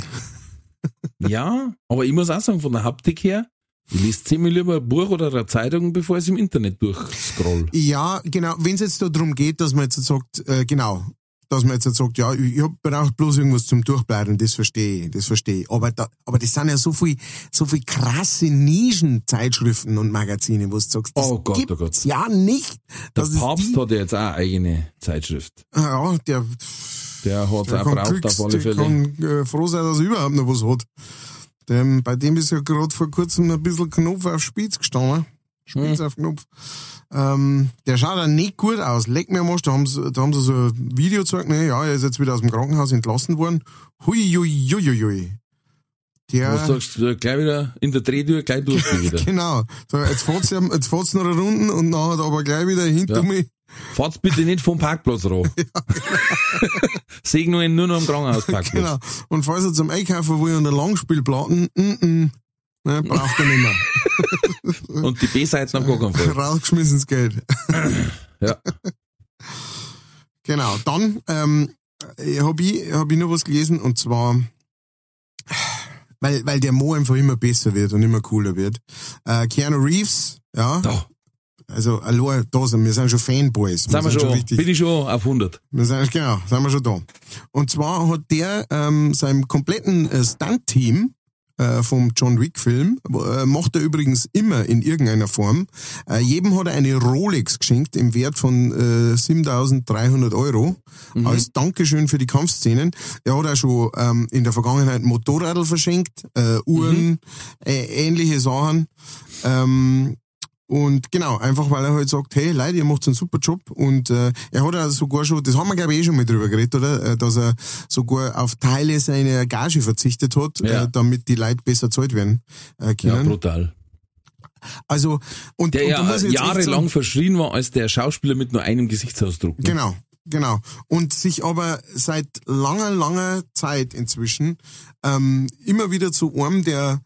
Ja, aber ich muss auch sagen, von der Haptik her, ich lese ziemlich lieber ein Buch oder eine Zeitung, bevor ich es im Internet durchscroll.
Ja, genau. Wenn es jetzt da darum geht, dass man jetzt sagt, äh, genau, dass man jetzt sagt, ja, ich, brauche bloß irgendwas zum Durchblättern, das verstehe ich, das verstehe ich. Aber, da, aber das sind ja so viel, so viel krasse Nischenzeitschriften und Magazine, wo du sagst, das
Oh Gott, oh Gott.
ja nicht.
Der Papst hat ja jetzt auch eine eigene Zeitschrift.
ja, der,
Der hat es auch braucht auf alle
der
Fälle.
kann äh, froh sein, dass er überhaupt noch was hat. Dem, bei dem ist ja gerade vor kurzem ein bisschen Knopf auf Spitz gestanden. Spitz
Hm.
auf Knopf. Ähm, der schaut auch nicht gut aus. Leck mir Arsch, da haben sie, da haben sie so ein Video gezeigt, ne, ja, er ist jetzt wieder aus dem Krankenhaus entlassen worden. Hui, hui, hui, hui, hui. Der,
Was sagst du, gleich wieder in der Drehtür, gleich <laughs> durch wieder.
genau. So, jetzt fährt's, ja- jetzt fährt's noch eine Runden und nachher aber gleich wieder hinter
Ja.
mich.
Fahrt's bitte nicht vom Parkplatz raus. <laughs> <laughs> Segen nur ihn nur noch am Krankenhausparkplatz.
Genau. Und falls er zum Einkaufen will und eine Langspielplatten, mm, mm, ne, braucht er nicht mehr. <laughs>
Und die B-Seiten auf gar keinen Fall.
Rausgeschmissenes Geld.
Ja.
Genau. Dann ähm, habe ich, hab ich noch was gelesen und zwar, weil, weil der Mo einfach immer besser wird und immer cooler wird. Äh, Keanu Reeves, ja,
Da,
also allein da sind wir sind schon Fanboys.
sind wir schon,
richtig.
bin ich schon auf 100.
Wir sind, genau, sind wir schon da. Und zwar hat der ähm, seinem kompletten äh, Stunt-Team äh, vom John Wick-Film, äh, macht er übrigens immer in irgendeiner Form. Äh, jedem hat er eine Rolex geschenkt im Wert von äh, 7300 Euro als Dankeschön für die Kampfszenen. Er hat auch schon ähm, in der Vergangenheit Motorradl verschenkt, Uhren, äh, ähnliche Sachen. Ähm, und genau, einfach weil er halt sagt, hey Leute, ihr macht einen super Job. Und äh, er hat ja sogar schon, das haben wir glaube ich eh schon mal drüber geredet, oder? Äh, Dass er sogar auf Teile seiner Gage verzichtet hat,
Ja.
äh, damit die Leute besser zahlt werden äh,
Ja,
können.
brutal.
also, und,
Der
und
ja jahrelang verschrien war als der Schauspieler mit nur einem Gesichtsausdruck. ne?
Genau, genau. Und sich aber seit langer, langer Zeit inzwischen ähm, immer wieder zu einem der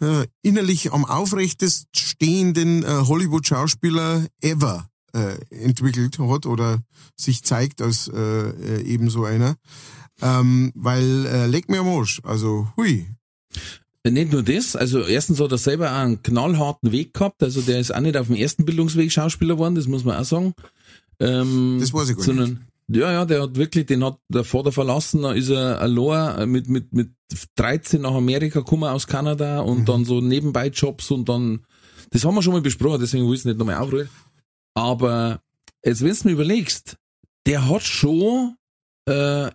äh, innerlich am aufrechtest stehenden äh, Hollywood-Schauspieler ever äh, entwickelt hat oder sich zeigt als äh, äh, ebenso einer. Ähm, weil äh, leg mir am Arsch, also hui.
Nicht nur das, also erstens hat er selber auch einen knallharten Weg gehabt, also der ist auch nicht auf dem ersten Bildungsweg Schauspieler geworden, das muss man auch sagen. Ähm,
Das weiß ich gar
sondern, Ja, ja, der hat wirklich, den hat der Vater verlassen, da ist er allein mit, mit, mit 13 nach Amerika gekommen aus Kanada und
Mhm.
dann so nebenbei Jobs und dann, das haben wir schon mal besprochen, deswegen will ich es nicht nochmal aufrollen. Aber jetzt, wenn du mir überlegst, der hat schon äh,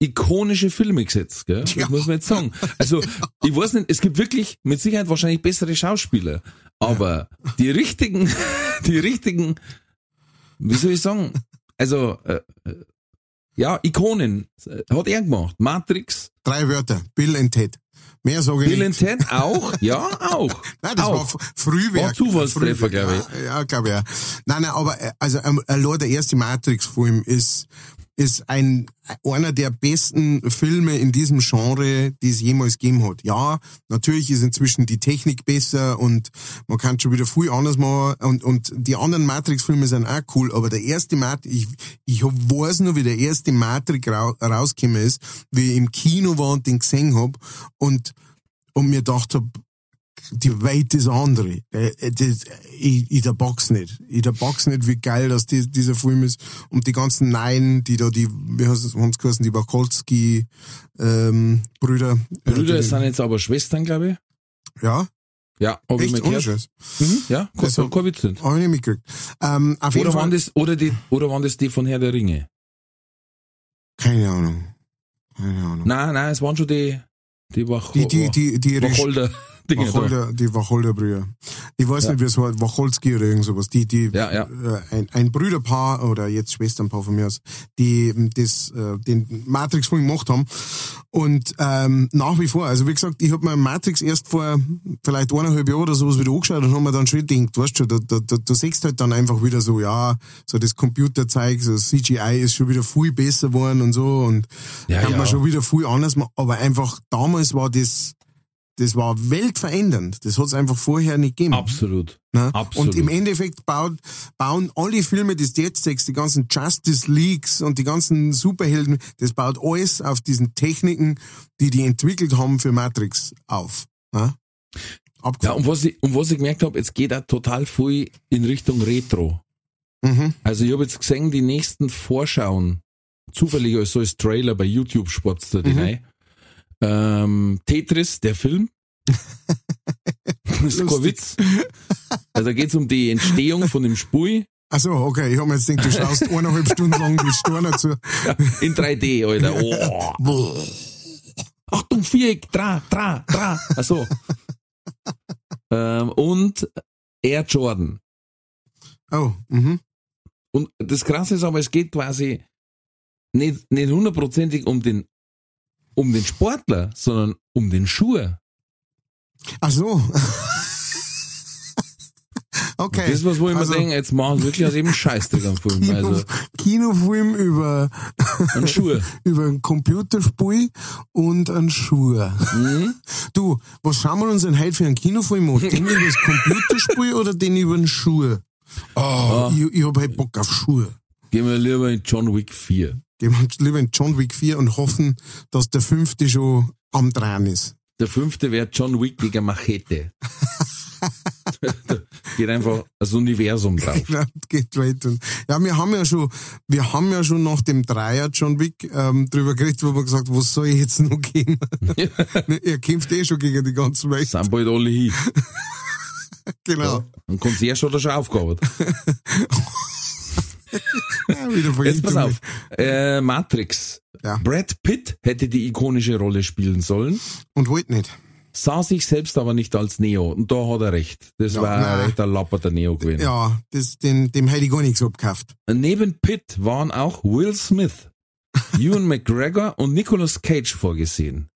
ikonische Filme gesetzt, gell? Das
Ja.
muss man jetzt sagen. Also, <laughs> ich weiß nicht, es gibt wirklich mit Sicherheit wahrscheinlich bessere Schauspieler, aber die richtigen, <laughs> die richtigen, wie soll ich sagen, also, äh, äh, ja, Ikonen äh, hat er gemacht. Matrix,
Drei Wörter. Bill and Ted. Mehr sage ich
Bill and. Ted auch, <laughs> ja, auch.
Nein, das war
auch.
f- Frühwerk.
War Zufallstreffer, glaube ich.
Ja, ja glaube ich. Ja. Nein, nein, aber äh, also ähm, allein der erste Matrix-Film ist ist ein einer der besten Filme in diesem Genre, die es jemals gegeben hat. Ja, natürlich ist inzwischen die Technik besser und man kann schon wieder viel anders machen und und die anderen Matrix-Filme sind auch cool, aber der erste Matrix, ich ich weiß nur, wie der erste Matrix rau rausgekommen ist, wie ich im Kino war und den gesehen hab und und mir gedacht hab, die Welt ist andere. Äh, äh, das, ich, ich der Box nicht. Ich der Box nicht, wie geil das die, dieser Film ist. Und die ganzen Nein, die da, die, wie heißt es, geheißen, die Wachowski, ähm, Brüder. äh,
Brüder
die,
sind jetzt aber Schwestern, glaube ich.
Ja,
Ja, hab ich
echt, ohne
gehört. Mhm, ja, kein,
Das hab-
kein Witz nicht.
Hab ich nicht mitgekriegt. Ähm, auf jeden
Oder
Fall.
waren das, oder die, oder waren das die von Herr der Ringe?
Keine Ahnung. Keine Ahnung.
Nein, nein, es waren schon die, Die Wach
Die, die, die, die, die
Wacholder.
Wacholder, die Wacholderbrüder. Ich weiß nicht, wie es heißt, Wacholski oder irgend sowas. Die, die,
Ja, ja.
Äh, ein, ein Brüderpaar oder jetzt Schwesternpaar von mir aus, die ähm, das, äh, den Matrix-Film gemacht haben. Und ähm, nach wie vor, also wie gesagt, ich habe mir Matrix erst vor vielleicht eineinhalb Jahren oder sowas wieder angeschaut und habe mir dann schon gedacht, weißt du, da, da, da, du siehst halt dann einfach wieder so, ja, so das Computerzeug, so CGI ist schon wieder viel besser geworden und so und
Ja,
kann
ja.
man schon wieder viel anders machen. Aber einfach damals war das, das war weltverändernd. Das hat es einfach vorher nicht gegeben.
Absolut.
Ne?
Absolut.
Und im Endeffekt baut, bauen alle Filme, die jetzt siehst, die ganzen Justice Leagues und die ganzen Superhelden, das baut alles auf diesen Techniken, die die entwickelt haben für Matrix auf. Ne?
Ja, und was ich, und was ich gemerkt habe, jetzt geht auch total viel in Richtung Retro.
Mhm.
Also ich habe jetzt gesehen, die nächsten Vorschauen, zufällig als so als Trailer bei YouTube sport's da
Mhm.
rein. Ähm, Tetris, der Film. <laughs> das ist kein. Witz. Also da geht's um die Entstehung von dem Spiel
Ach so, okay, ich habe mir jetzt gedacht, du schaust eineinhalb Stunden lang die Storner zu.
in 3D, Alter. <laughs> Oh. Achtung, Viereck, dra, dra, dra. Achso. ähm, und Air Jordan.
Oh, mhm.
Und das Krasse ist aber, es geht quasi nicht, nicht hundertprozentig um den, um den Sportler, sondern um den Schuh.
Ach so. <laughs> okay.
Das ist was, wo ich
Also-
mir denke, jetzt machen sie wirklich aus jedem Scheißdreck am Film.
Kino, <laughs>
Also,
Kinofilm über, <laughs>
ein Schuh.
über ein Computerspiel und ein Schuh.
Mhm.
Du, was schauen wir uns denn heute für einen Kinofilm an? Den über das Computerspiel oder den über den Schuh? Oh, ich, ich hab halt Bock auf Schuhe.
Gehen wir lieber in John Wick 4.
Gehen wir lieber in John Wick 4 und hoffen, dass der fünfte schon am Drehen ist.
Der fünfte wäre John Wick gegen Machete. Da <laughs> Geht einfach das Universum drauf.
Ja, geht weiter. Ja, wir haben ja schon, wir haben ja schon nach dem Dreier John Wick ähm, drüber geredet, wo wir gesagt, was soll ich jetzt noch gehen? <laughs> er kämpft eh schon gegen die ganze Welt.
Sind bald alle hin. <laughs>
Genau.
Ein Concierge hat er schon aufgearbeitet.
Ja, wieder <laughs> von
Jetzt pass auf. Äh, Matrix.
Ja.
Brad Pitt hätte die ikonische Rolle spielen sollen.
Und wollte nicht.
sah sich selbst aber nicht als Neo. Und da hat er recht. Das
Ja,
war
nein.
ein rechter lapperter Neo gewesen.
Ja, das, den, dem hätte ich gar nichts abgekauft.
Neben Pitt waren auch Will Smith, <laughs> Ewan McGregor und Nicolas Cage vorgesehen.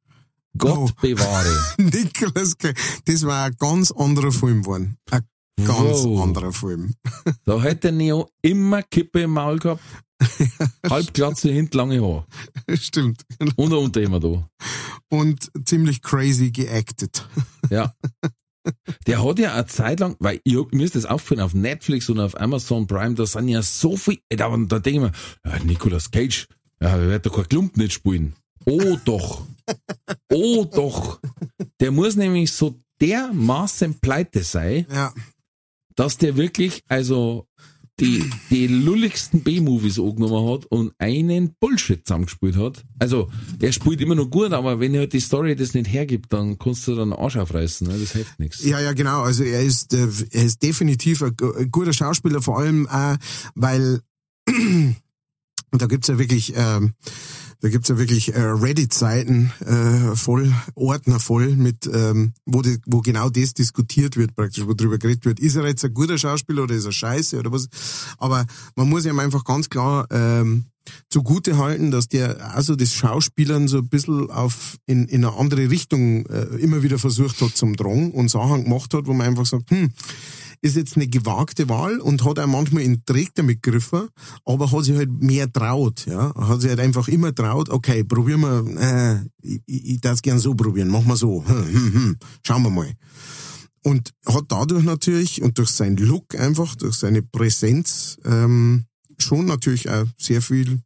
Gott
Oh.
bewahre. <laughs>
Nicolas Cage. Das war ein ganz anderer Film geworden. Ein ganz
Wow.
anderer Film. <laughs>
Da hätte Neo immer Kippe im Maul gehabt, Halbglatze, hinten lange Haar.
Stimmt.
Und ein Unterhemd da.
Und ziemlich crazy geactet.
Ja. <laughs> Der hat ja eine Zeit lang, weil ich, mir ist das aufgefallen, auf Netflix und auf Amazon Prime, da sind ja so viel, da, da denke ich mir, ja, Nicolas Cage, ja, der wird doch kein Klump nicht spielen. Oh doch. <laughs> Oh doch. Der muss nämlich so dermaßen pleite sein,
Ja.
Dass der wirklich, also, die, die lulligsten B-Movies angenommen hat und einen Bullshit zusammengespielt hat. Also, er spielt immer noch gut, aber wenn halt die Story das nicht hergibt, dann kannst du dann Arsch aufreißen, ne? das hilft nichts.
Ja, ja, genau. Also er ist, äh, er ist definitiv ein, gu- ein guter Schauspieler, vor allem auch, weil <clears throat> da gibt's ja wirklich, ähm, da gibt's ja wirklich äh, Reddit-Seiten äh, voll, Ordner voll mit, ähm, wo, die, wo genau das diskutiert wird, praktisch, wo drüber geredet wird. Ist er jetzt ein guter Schauspieler oder ist er scheiße oder was? Aber man muss ihm einfach ganz klar ähm, zugute halten, dass der also das Schauspielern so ein bisschen auf in, in eine andere Richtung äh, immer wieder versucht hat zum Drang und Sachen gemacht hat, wo man einfach sagt, hm, ist jetzt eine gewagte Wahl und hat auch manchmal in Dreck damit gegriffen, aber hat sich halt mehr traut, ja. Hat sich halt einfach immer traut, okay, probieren wir, äh, ich, ich, darf gern so probieren, machen wir so, <laughs> hm, hm, hm, schauen wir mal. Und hat dadurch natürlich und durch seinen Look einfach, durch seine Präsenz, ähm, schon natürlich auch sehr viel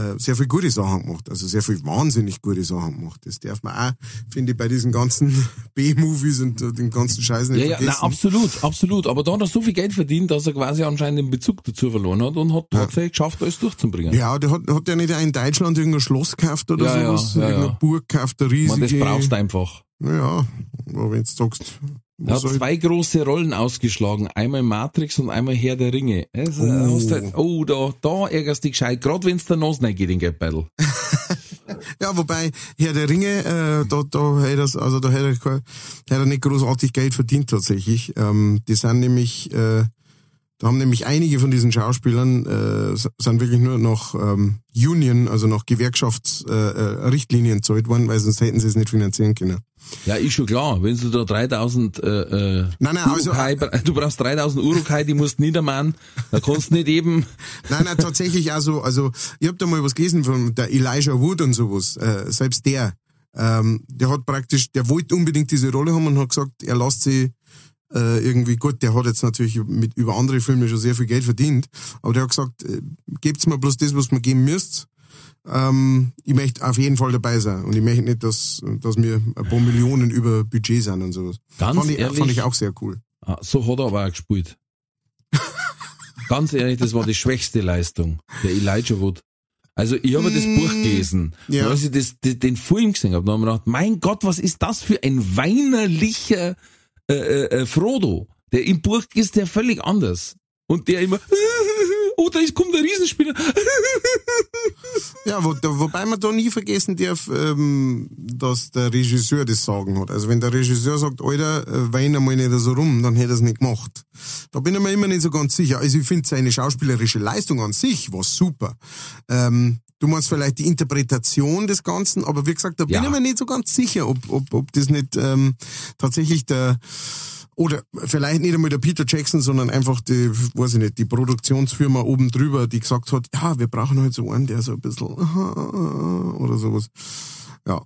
äh, sehr viel gute Sachen gemacht, also sehr viel wahnsinnig gute Sachen gemacht. Das darf man auch, finde ich, bei diesen ganzen <laughs> B-Movies und äh, den ganzen Scheiß nicht
Ja, ja,
vergessen.
na, absolut, absolut. Aber da hat er so viel Geld verdient, dass er quasi anscheinend den Bezug dazu verloren hat und hat tatsächlich geschafft, alles durchzubringen.
Ja, der hat, hat der nicht auch in Deutschland irgendein Schloss gekauft oder
Ja,
sowas?
ja, ja,
irgendeine
ja.
Burg gekauft, eine
Man,
riesige.
das brauchst du einfach.
Ja, aber wenn du sagst,
Er hat zwei große Rollen ausgeschlagen. Einmal Matrix und einmal Herr der Ringe. Also,
Oh.
hast du, oh da, da ärgerst du dich gescheit. Gerade wenn es der Nase reingeht in den Geldbeutel. <laughs>
Ja, wobei, Herr der Ringe, äh, da, da hätte er, also da hätte er, hätte er nicht großartig Geld verdient tatsächlich. Ähm, die sind nämlich, äh, da haben nämlich einige von diesen Schauspielern äh, sind wirklich nur nach ähm, Union, also nach Gewerkschaftsrichtlinien äh, äh, gezahlt worden, weil sonst hätten sie es nicht finanzieren können.
Ja, ist schon klar. Wenn du da 3000, äh, äh,
Nein, nein, also-
Urukai, du brauchst 3000 Urukai, die musst du niedermachen. Da kannst du nicht eben,
Nein, nein, tatsächlich auch so, also ich hab da mal was gelesen von der Elijah Wood und sowas, äh, selbst der, ähm, der hat praktisch, der wollte unbedingt diese Rolle haben und hat gesagt, er lässt sie äh, irgendwie, gut, der hat jetzt natürlich mit über andere Filme schon sehr viel Geld verdient, aber der hat gesagt, äh, gebt's mir bloß das, was mir geben müsst. Ähm, ich möchte auf jeden Fall dabei sein und ich möchte nicht, dass, dass wir ein paar Millionen über Budget sind und sowas.
Ganz
fand ich,
ehrlich?
fand ich auch sehr cool.
Ah, so hat er aber auch gespielt. <laughs> Ganz ehrlich, das war die schwächste Leistung, der Elijah Wood. Also ich habe das Buch gelesen.
ja.
Und als ich das, das, den Film gesehen habe, dann habe ich mir gedacht, mein Gott, was ist das für ein weinerlicher äh, äh, äh, Frodo? Der im Buch ist der völlig anders. Und der immer, <laughs> oh, da ist, kommt der Riesenspieler. <laughs>
Ja, wo, wobei man da nie vergessen darf, ähm, dass der Regisseur das Sagen hat. Also wenn der Regisseur sagt, Alter, äh, wein einmal nicht so rum, dann hätte er es nicht gemacht. Da bin ich mir immer nicht so ganz sicher. Also ich finde seine schauspielerische Leistung an sich war super. Ähm, du meinst vielleicht die Interpretation des Ganzen, aber wie gesagt, da bin
Ja.
ich mir nicht so ganz sicher, ob, ob, ob das nicht ähm, tatsächlich der oder vielleicht nicht einmal der Peter Jackson, sondern einfach die, weiß ich nicht, die Produktionsfirma oben drüber, die gesagt hat, ja, wir brauchen halt so einen, der so ein bisschen oder sowas. Ja.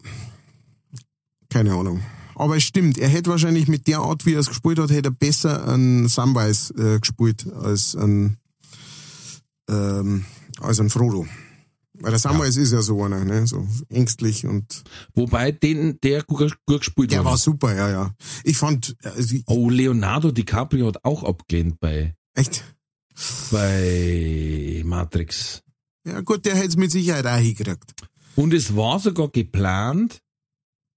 Keine Ahnung. Aber es stimmt, er hätte wahrscheinlich mit der Art, wie er es gespielt hat, hätte er besser an Samwise äh, gespielt als an, ähm, als an Frodo. Weil der Samwise ist ja so einer, ne? so ängstlich und
Wobei den, der gut, gut gespielt
der
hat.
war super, ja, ja. Ich fand, also,
Oh, Leonardo DiCaprio hat auch abgelehnt bei,
echt,
bei Matrix.
ja gut, der hätte es mit Sicherheit auch hingekriegt.
Und es war sogar geplant,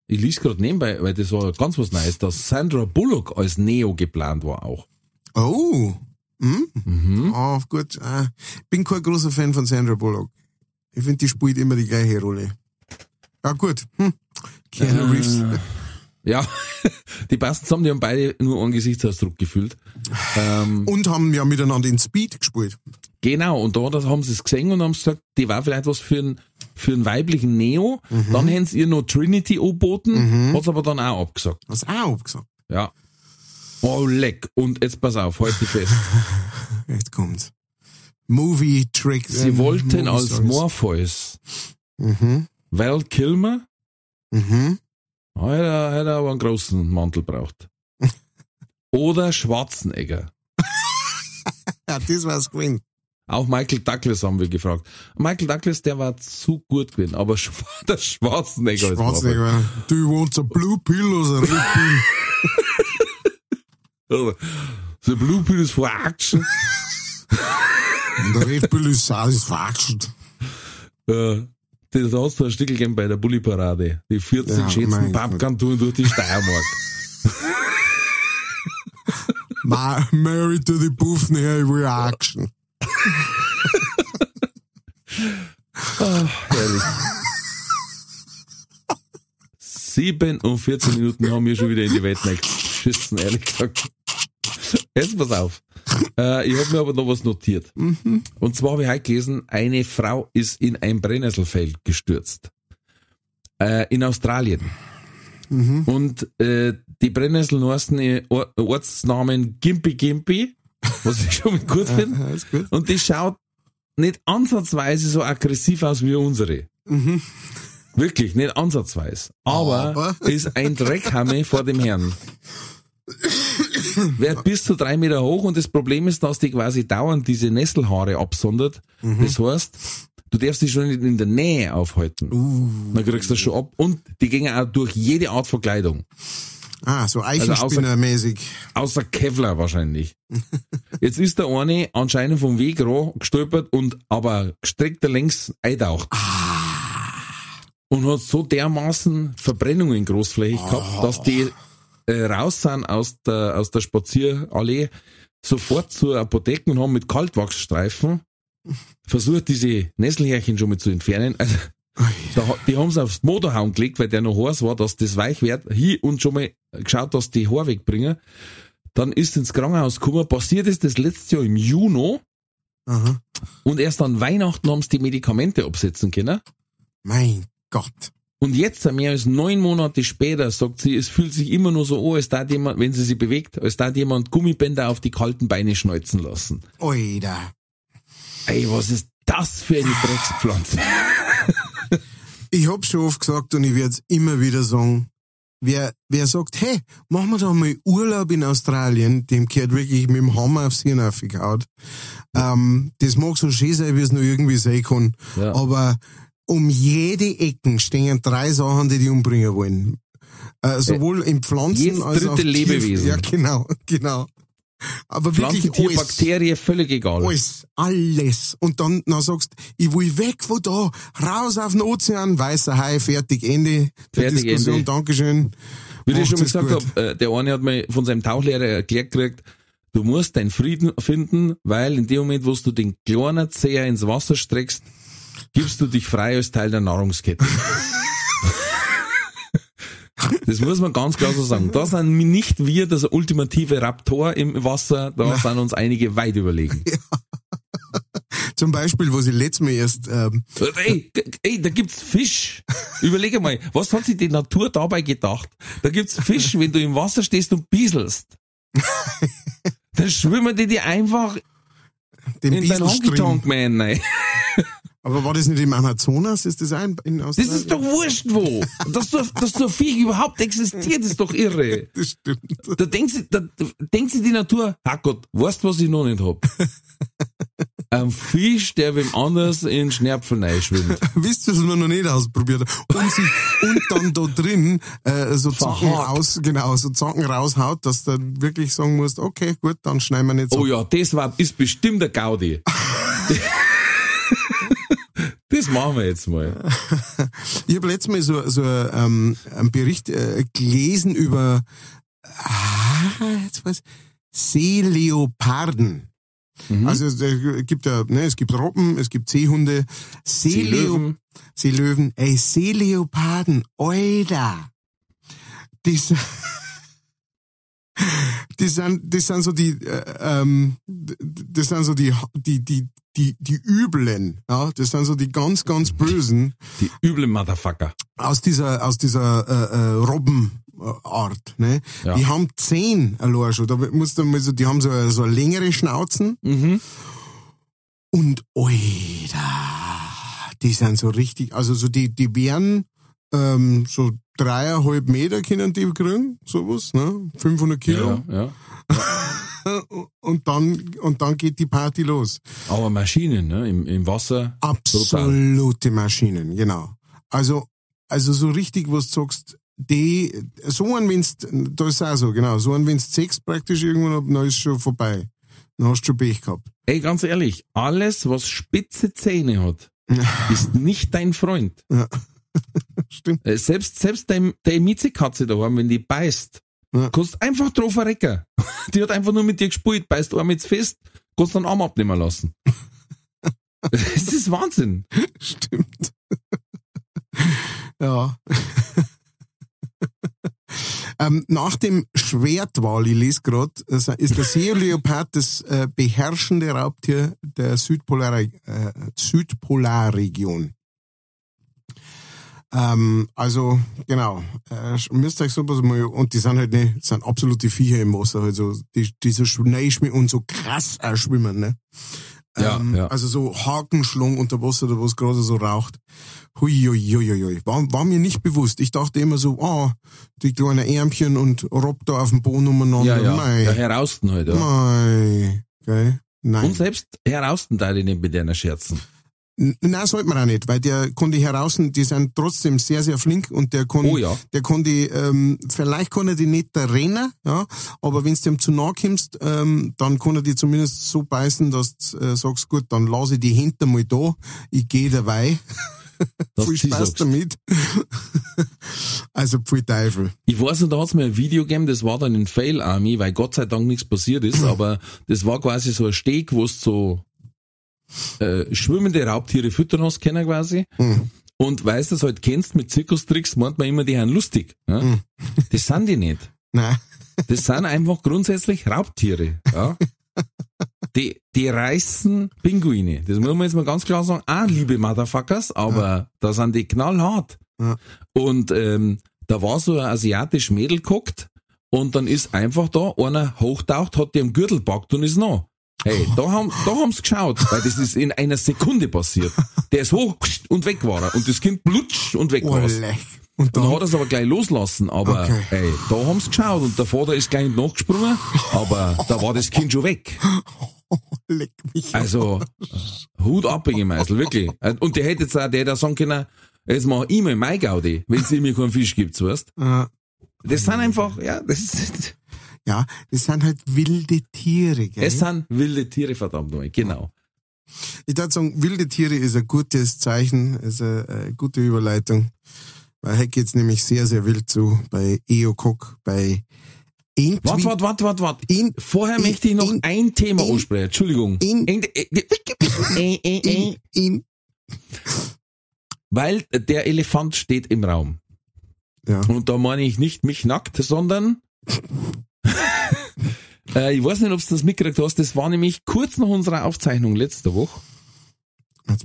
ich lies gerade nebenbei, weil das war ganz was Neues, dass Sandra Bullock als Neo geplant war auch.
Oh. Hm?
Mhm.
Ah, gut. Ah, bin kein großer Fan von Sandra Bullock. Ich finde, die spielt immer die gleiche Rolle. Ja, gut. Hm. Keanu
Äh.
Reeves.
Ja, <laughs> die passen zusammen, die haben beide nur einen Gesichtsausdruck gefüllt. Ähm,
Und haben ja miteinander in Speed gespielt.
genau, und da haben sie es gesehen und haben gesagt, die war vielleicht was für einen, für einen weiblichen Neo. Dann hätten sie ihr noch Trinity angeboten, hat's aber dann auch abgesagt.
Hast auch abgesagt.
Ja. Oh, leck. Und jetzt pass auf, halt dich fest. <laughs>
Jetzt kommt's. Movie Tricks.
Sie
ähm,
wollten
Movie
als
Stories.
Morpheus
Mhm.
Val Kilmer,
Mhm.
Ah, er, er aber einen großen Mantel braucht. <laughs> Oder Schwarzenegger. <laughs>
Ja, das war's gewesen.
Auch Michael Douglas haben wir gefragt. Michael Douglas, der war zu gut gewesen, aber <laughs> der Schwarzenegger ist
Schwarzenegger. Do you want a blue pill or a red pill?
The Blue Pill ist for Action.
Und der Red Pill ist satisfaction.
Äh, das hast du ein Stück gegeben bei der Bulli-Parade. Die 14
Ja,
schönsten. Pappkantouren durch die Steiermark. <laughs>
Ma married to the Buffney reaction.
Herrlich. 47 Minuten haben wir schon wieder in die Welt geschissen, ehrlich gesagt. Jetzt pass auf. Äh, ich habe mir aber noch was notiert. Und zwar habe ich heute gelesen, eine Frau ist in ein Brennnesselfeld gestürzt. Äh, in Australien. Und äh, die Brennnesseln heißen äh, Or- Ortsnamen Gimpy Gimpy, was ich schon mal gut finde. Und die schaut nicht ansatzweise so aggressiv aus wie unsere. Wirklich, nicht ansatzweise. Aber,
Aber?
ist ein Dreckhammer vor dem Herrn. <laughs> Wird bis zu drei Meter hoch und das Problem ist, dass die quasi dauernd diese Nesselhaare absondert. Das heißt, du darfst dich schon nicht in der Nähe aufhalten. Dann kriegst du das schon ab. Und die gehen auch durch jede Art von Kleidung.
Ah, so
Also
Eichenspinner-mäßig.
Außer Kevlar wahrscheinlich. <laughs> Jetzt ist der eine anscheinend vom Weg ran gestolpert und aber gestreckter längs eintaucht. Und hat so dermaßen Verbrennungen großflächig gehabt, dass die äh, raus sind aus der, aus der Spazierallee, sofort zur Apotheke und haben mit Kaltwachsstreifen versucht, diese Nesselhärchen schon mal zu entfernen. Also, Da, die haben sie aufs Motorhauen gelegt, weil der noch heiß war, dass das weich wird, hier und schon mal geschaut, dass die Haare wegbringen. Dann ist ins Krankenhaus gekommen, passiert ist das letztes Jahr im Juni
Aha.
und erst an Weihnachten haben sie die Medikamente absetzen können.
Mein Gott.
Und jetzt, mehr als neun Monate später, sagt sie, es fühlt sich immer nur so an, als da jemand, wenn sie sich bewegt, als da jemand Gummibänder auf die kalten Beine schneuzen lassen.
Alter.
Ey, was ist das für eine Dreckspflanze?
Ich hab's schon oft gesagt und ich werde immer wieder sagen, wer, wer sagt, hey, machen wir doch mal Urlaub in Australien, dem gehört wirklich mit dem Hammer aufs Hirn aufgehaut. Ähm, das mag so schön sein, wie es nur irgendwie sein kann,
Ja.
aber um jede Ecken stehen drei Sachen, die die umbringen wollen. Äh, sowohl in Pflanzen
Jedes
als
dritte
auch Tier-
Lebewesen.
Ja, genau, genau. Aber
Pflanze,
wirklich
Tier,
alles.
Bakterie, völlig egal.
Alles, alles. Und dann, dann sagst ich will weg von da, raus auf den Ozean, weißer Hai, fertig, Ende
Fertig,
Diskussion,
Ende.
Dankeschön.
Wie ich schon mal
es
gesagt habe, äh, der eine hat mir von seinem Tauchlehrer erklärt gekriegt, du musst deinen Frieden finden, weil in dem Moment, wo du den kleinen Zeher ins Wasser streckst, gibst du dich frei als Teil der Nahrungskette. Das muss man ganz klar so sagen. Da sind nicht wir das ultimative Raptor im Wasser, da sind uns einige weit überlegen.
Zum Beispiel, wo sie letztes Mal erst, ähm,
Ey, ey, da gibt's Fisch. Überlege mal, was hat sich die Natur dabei gedacht? Da gibt's Fisch, wenn du im Wasser stehst und bieselst. Dann schwimmen die dir einfach
den
in deinen Honky. Tonk Man.
Aber war das nicht im Amazonas? Ist das ein in
Das
Australien?
ist doch wurscht wo. Dass so, dass so ein Viech überhaupt existiert, ist doch irre. <laughs>
Das stimmt.
Da denkt sie, da, da denkt sie die Natur, ach Gott, weißt du, was ich noch nicht hab? <laughs> Ein Fisch, der wem anders in Schnärpfel schwimmt. <laughs>
Wisst ihr, was man noch nicht ausprobiert hat? Und, sich, und dann da drin äh, so Zacken
Verhakt.
aus, genau, so Zacken raushaut, dass du wirklich sagen musst, okay, gut, dann schneiden wir nicht so.
Oh ja, das war, ist bestimmt der Gaudi. Das machen wir jetzt mal. <laughs>
Ich habe letztes Mal so, so ähm, einen Bericht äh, gelesen über ah, jetzt was, Seeleoparden.
Mhm.
Also es äh, gibt ja, ne, es gibt Robben, es gibt Seehunde, Seeleo
Seelöwen.
Seelöwen, ey, Seeleoparden, Alter. Die, <laughs> die sind, das sind so die, äh, ähm, das sind so die, die, die, die, die Üblen, ja, das sind so die ganz, ganz Bösen
Die üble Motherfucker.
aus dieser, aus dieser äh, äh, Robbenart, ne?
Ja.
Die haben zehn allein schon. Da musst du mal so, die haben so, so längere Schnauzen
Mhm.
und Alter, die sind so richtig, also so die, die wären ähm, so dreieinhalb Meter können die kriegen, sowas, ne? 500 Kilo.
Ja, ja. <laughs>
Und dann, und dann geht die Party los.
Aber Maschinen, ne? Im, im Wasser.
Absolute Maschinen, genau. Also, also so richtig, was du sagst, die, so ein wenn's, da ist auch so, genau, so ein wenn's sechs praktisch irgendwann, dann ist schon vorbei. Dann hast du schon Pech gehabt.
Ey, ganz ehrlich, alles, was spitze Zähne hat, ist nicht dein Freund.
Stimmt.
Äh, Selbst, selbst dein, deine Miezekatze da haben, wenn die beißt,
Ja.
kannst einfach drauf verrecken. <laughs> Die hat einfach nur mit dir gespielt, beißt einmal jetzt fest, kannst dann Arm abnehmen lassen. <laughs> Das ist Wahnsinn.
Stimmt. ja. <laughs> ähm, nach dem Schwertwal, ich lese gerade, ist der Seeleopard das äh, beherrschende Raubtier der Südpolar, äh, Südpolarregion. Ähm, also, genau, äh, müsst euch sowas mal, und die sind halt nicht, sind absolute Viecher im Wasser, halt so, die, die so schnell schwimmen und so krass auch schwimmen, ne?
Ja,
ähm,
ja.
Also so Hakenschlung unter Wasser, da wo es gerade so raucht. Hui, hui, hui, hui, hui. War, war mir nicht bewusst. Ich dachte immer so, ah, die kleinen Ärmchen und Rob da auf dem Boden umeinander.
Ja, ja.
Mei,
Ja, herausten halt, ja.
mei, gell? Nein.
Und selbst herausten teile ich nicht mit deiner Scherzen.
N- Nein, sollte man auch nicht, weil der kann die heraus, die sind trotzdem sehr, sehr flink und der kann,
Oh ja.
der kann die, ähm, vielleicht kann er die nicht rennen, ja, aber wenn du dem zu nahe kommst, ähm, dann kann er die zumindest so beißen, dass du äh, sagst, gut, dann lasse ich die hinter mal da, ich gehe dabei. Viel Spaß damit. also, pfui Teufel.
Ich weiß noch, da hat's mir ein Video gegeben, das war dann in Fail Army, weil Gott sei Dank nichts passiert ist, <clears throat> aber das war quasi so ein Steg, wo du so äh, schwimmende Raubtiere füttern hast können quasi.
Hm.
Und weißt du, das halt kennst mit Zirkustricks, meint man immer, die haben lustig. Ja?
Mhm.
Das sind die nicht.
Nein.
Das sind einfach grundsätzlich Raubtiere. Ja? <laughs> Die, die reißen Pinguine. Das muss man jetzt mal ganz klar sagen. Ah, liebe Motherfuckers, aber da sind die knallhart.
Ja.
Und ähm, da war so ein asiatisch Mädel geguckt und dann ist einfach da einer hochtaucht, hat die am Gürtel packt und ist noch. Hey, da haben, da haben's geschaut, weil das ist in einer Sekunde passiert. Der ist hoch und weg war er. Und das Kind blutscht und weg war's.
Olle. Und
Und dann
dann,
hat er es aber gleich loslassen, aber
Okay.
ey, da haben's geschaut und der Vater ist gleich nachgesprungen, aber da war das Kind schon weg. <laughs>
leck mich.
Also, Hut ab, Meisel, wirklich. Und der hätte jetzt auch, der hätte auch sagen können, jetzt mach ich mal mein Gaudi, wenn es mir keinen Fisch gibt, weißt Das sind einfach, ja, das ist,
ja, das sind halt wilde Tiere, gell?
es sind wilde Tiere, verdammt nochmal, genau.
Ich würde sagen, wilde Tiere ist ein gutes Zeichen, ist eine, eine gute Überleitung. Weil heute geht's nämlich sehr, sehr wild zu bei EOCOC, bei Entwi
Warte, warte, warte, warte, warte.
In-
Vorher
in-
möchte ich noch
in-
ein Thema
in-
ansprechen, Entschuldigung.
in-
In- äh, äh, äh, äh,
in, in,
Weil der Elefant steht im Raum.
ja.
Und da meine ich nicht mich nackt, sondern <laughs> äh, ich weiß nicht, ob du das mitgekriegt hast, das war nämlich kurz nach unserer Aufzeichnung letzte Woche.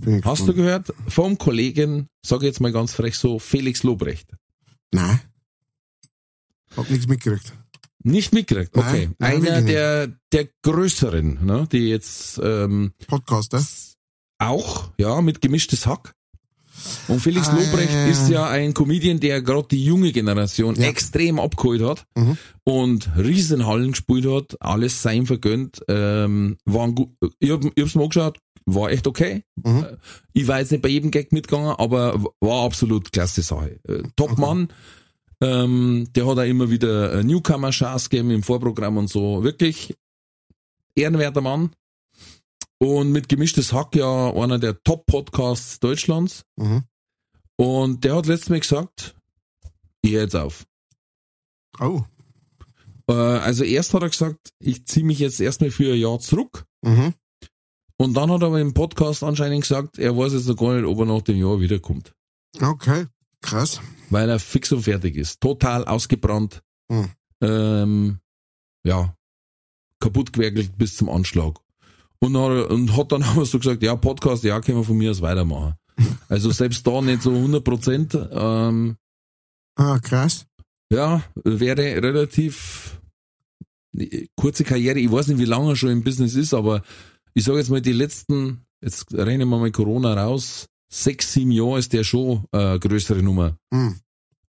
Ich
Hast du gehört vom Kollegen, sage jetzt mal ganz frech so, Felix Lobrecht.
Nein. Hab nichts mitgekriegt.
Nicht mitgekriegt,
Nein,
okay.
nein,
Einer
wirklich nicht.
der, der größeren, ne, die jetzt ähm,
Podcaster.
auch, ja, mit gemischtes Hack. Und Felix
Ah,
Lobrecht
ja,
ist ja ein Comedian, der gerade die junge Generation
Ja.
extrem abgeholt hat
Mhm.
und Riesenhallen gespielt hat, alles sein vergönnt. Ähm, waren gut, ich, hab, ich hab's mal angeschaut, war echt okay.
Mhm.
Äh, Ich war jetzt nicht bei jedem Gag mitgegangen, aber war absolut klasse Sache. Äh, Top-Mann. Ähm, der hat auch immer wieder äh, Newcomer-Shows gegeben im Vorprogramm und so. Wirklich ehrenwerter Mann. Und mit gemischtes Hack ja einer der Top-Podcasts Deutschlands.
Mhm.
Und der hat letztes Mal gesagt, ich höre jetzt auf.
Oh.
Äh, also erst hat er gesagt, ich ziehe mich jetzt erstmal für ein Jahr zurück.
Mhm.
Und dann hat er im Podcast anscheinend gesagt, er weiß jetzt noch gar nicht, ob er nach dem Jahr wiederkommt.
Okay. Krass.
Weil er fix und fertig ist. Total ausgebrannt.
Hm.
Ähm, ja, kaputt gewerkelt bis zum Anschlag. Und, hat und hat dann <laughs> aber so gesagt, ja, Podcast, ja, können wir von mir aus weitermachen. Also selbst da nicht so 100 Prozent. Ähm,
Ah, krass.
ja, wäre relativ äh, kurze Karriere. Ich weiß nicht, wie lange er schon im Business ist, aber ich sage jetzt mal, die letzten, jetzt rechnen wir mal Corona raus, sechs, sieben Jahre ist der schon äh, größere Nummer.
Mhm.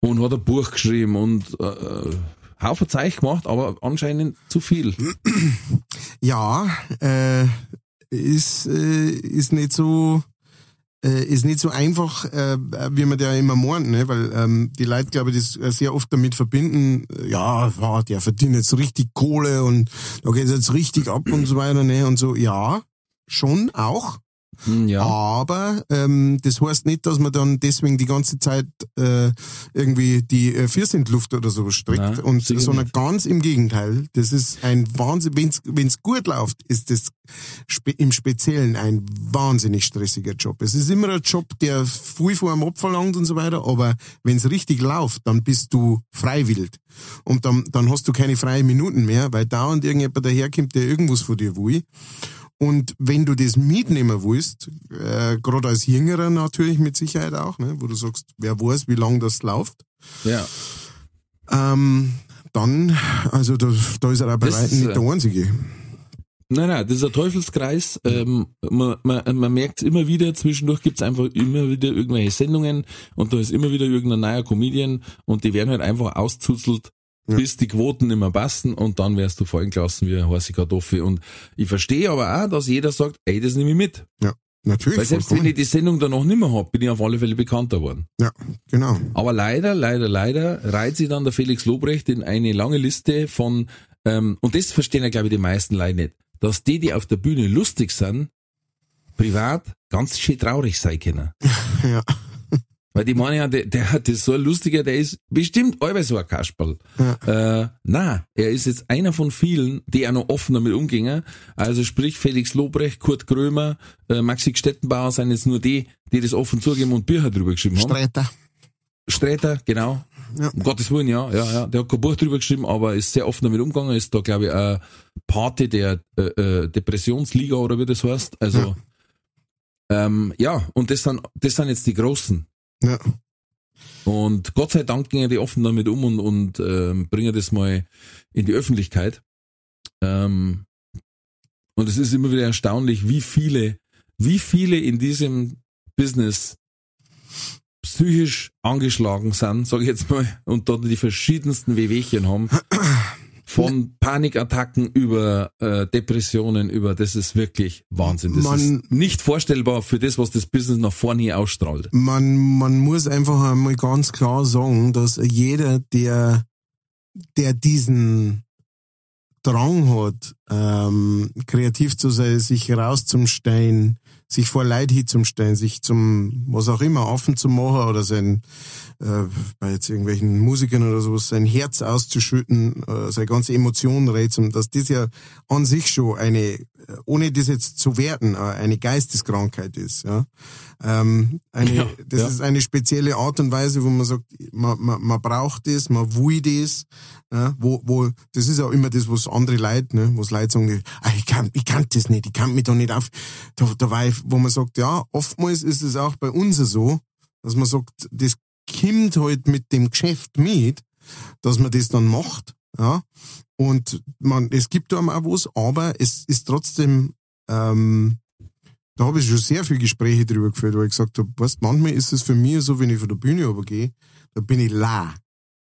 Und hat ein Buch geschrieben und äh, Haufen Zeug gemacht, aber anscheinend zu viel. <clears throat>
Ja, äh, ist, äh, ist nicht so, äh, ist nicht so einfach, äh, wie man der immer meint, ne? weil ähm, die Leute, glaube ich, das sehr oft damit verbinden, ja, ja, der verdient jetzt richtig Kohle und da geht jetzt richtig ab und so weiter, ne? Und so, ja, schon auch.
Hm, ja.
Aber ähm, das heißt nicht, dass man dann deswegen die ganze Zeit äh, irgendwie die äh, Viercentluft oder so streckt,
Nein,
und, sondern
nicht.
ganz im Gegenteil. Das ist ein Wahnsinn, wenn's wenn's gut läuft, ist das spe im Speziellen ein wahnsinnig stressiger Job. Es ist immer ein Job, der viel vor einem abverlangt und so weiter, aber wenn's richtig läuft, dann bist du freiwillig. Und dann, dann hast du keine freien Minuten mehr, weil dauernd irgendjemand daherkommt, der irgendwas von dir will. Und wenn du das mitnehmen willst, äh, gerade als Jüngerer natürlich mit Sicherheit auch, ne, wo du sagst, wer weiß, wie lange das läuft,
ja.
ähm, dann, also da, da ist er auch bei weitem nicht der Einzige.
Nein, nein, das ist ein Teufelskreis. Ähm, man, man, man merkt immer wieder, zwischendurch gibt's einfach immer wieder irgendwelche Sendungen und da ist immer wieder irgendein neuer Comedian und die werden halt einfach auszuzelt,
Ja.
bis die Quoten nicht mehr passen und dann wärst du fallen gelassen wie eine heiße Kartoffel. Und ich verstehe aber auch, dass jeder sagt, ey, das nehme ich mit.
Natürlich.
Weil selbst wenn
vollkommen.
ich die Sendung dann noch nicht mehr hab, bin ich auf alle Fälle bekannter worden.
Ja, genau.
Aber leider, leider, leider reiht sich dann der Felix Lobrecht in eine lange Liste von, ähm, und das verstehen ja, glaube ich, die meisten Leute nicht, dass die, die auf der Bühne lustig sind, privat ganz schön traurig sein können. <laughs>
Ja.
Weil die meinen ja, der, der hat das so ein lustiger, der ist bestimmt allweil so ein Kasperl.
Ja.
Äh, na, er ist jetzt einer von vielen, die auch noch offen damit umgehen. Also sprich Felix Lobrecht, Kurt Krömer, äh, Maxi Stettenbauer sind jetzt nur die, die das offen zugeben und Bücher drüber geschrieben haben.
Streiter.
Sträter, genau.
Ja.
Um Gottes Willen, ja, ja, ja. Der hat kein Buch drüber geschrieben, aber ist sehr offen damit umgegangen. Ist da, glaube ich, ein Party der äh, äh, Depressionsliga oder wie das heißt. Also, ja, ähm, ja und das sind, das sind jetzt die Großen.
Ja.
Und Gott sei Dank gehen die offen damit um und, und ähm, bringen das mal in die Öffentlichkeit. Ähm, und es ist immer wieder erstaunlich, wie viele, wie viele in diesem Business psychisch angeschlagen sind, sage ich jetzt mal, und dort die verschiedensten Wehwehchen haben. Von Panikattacken über äh, Depressionen, über das ist wirklich Wahnsinn. Das
Man-
ist nicht vorstellbar für das, was das Business nach vorne ausstrahlt.
Man, man muss einfach einmal ganz klar sagen, dass jeder, der, der diesen Drang hat, ähm, kreativ zu sein, sich rauszustellen, sich vor Leid hinzustellen, sich zum, was auch immer, offen zu machen oder sein, äh, bei jetzt irgendwelchen Musikern oder sowas, sein Herz auszuschütten, äh, seine ganze Emotionen reizen, dass das ja an sich schon eine, äh, ohne das jetzt zu werten, äh, eine Geisteskrankheit ist, ja. Ähm, eine,
Ja,
das
ja.
ist eine spezielle Art und Weise, wo man sagt, man, man, man braucht das, man will das, ja, wo, wo, das ist auch immer das, was andere Leute, ne, was Leute sagen, ah, ich kann, ich kann das nicht, ich kann mich da nicht auf, da, da war ich, wo man sagt, ja, oftmals ist es auch bei uns so, dass man sagt, das kommt halt mit dem Geschäft mit, dass man das dann macht, ja, und man, es gibt einem auch was, aber es ist trotzdem, ähm, da habe ich schon sehr viele Gespräche drüber geführt, wo ich gesagt habe, weißt, manchmal ist es für mich so, wenn ich von der Bühne runtergehe, da bin ich la.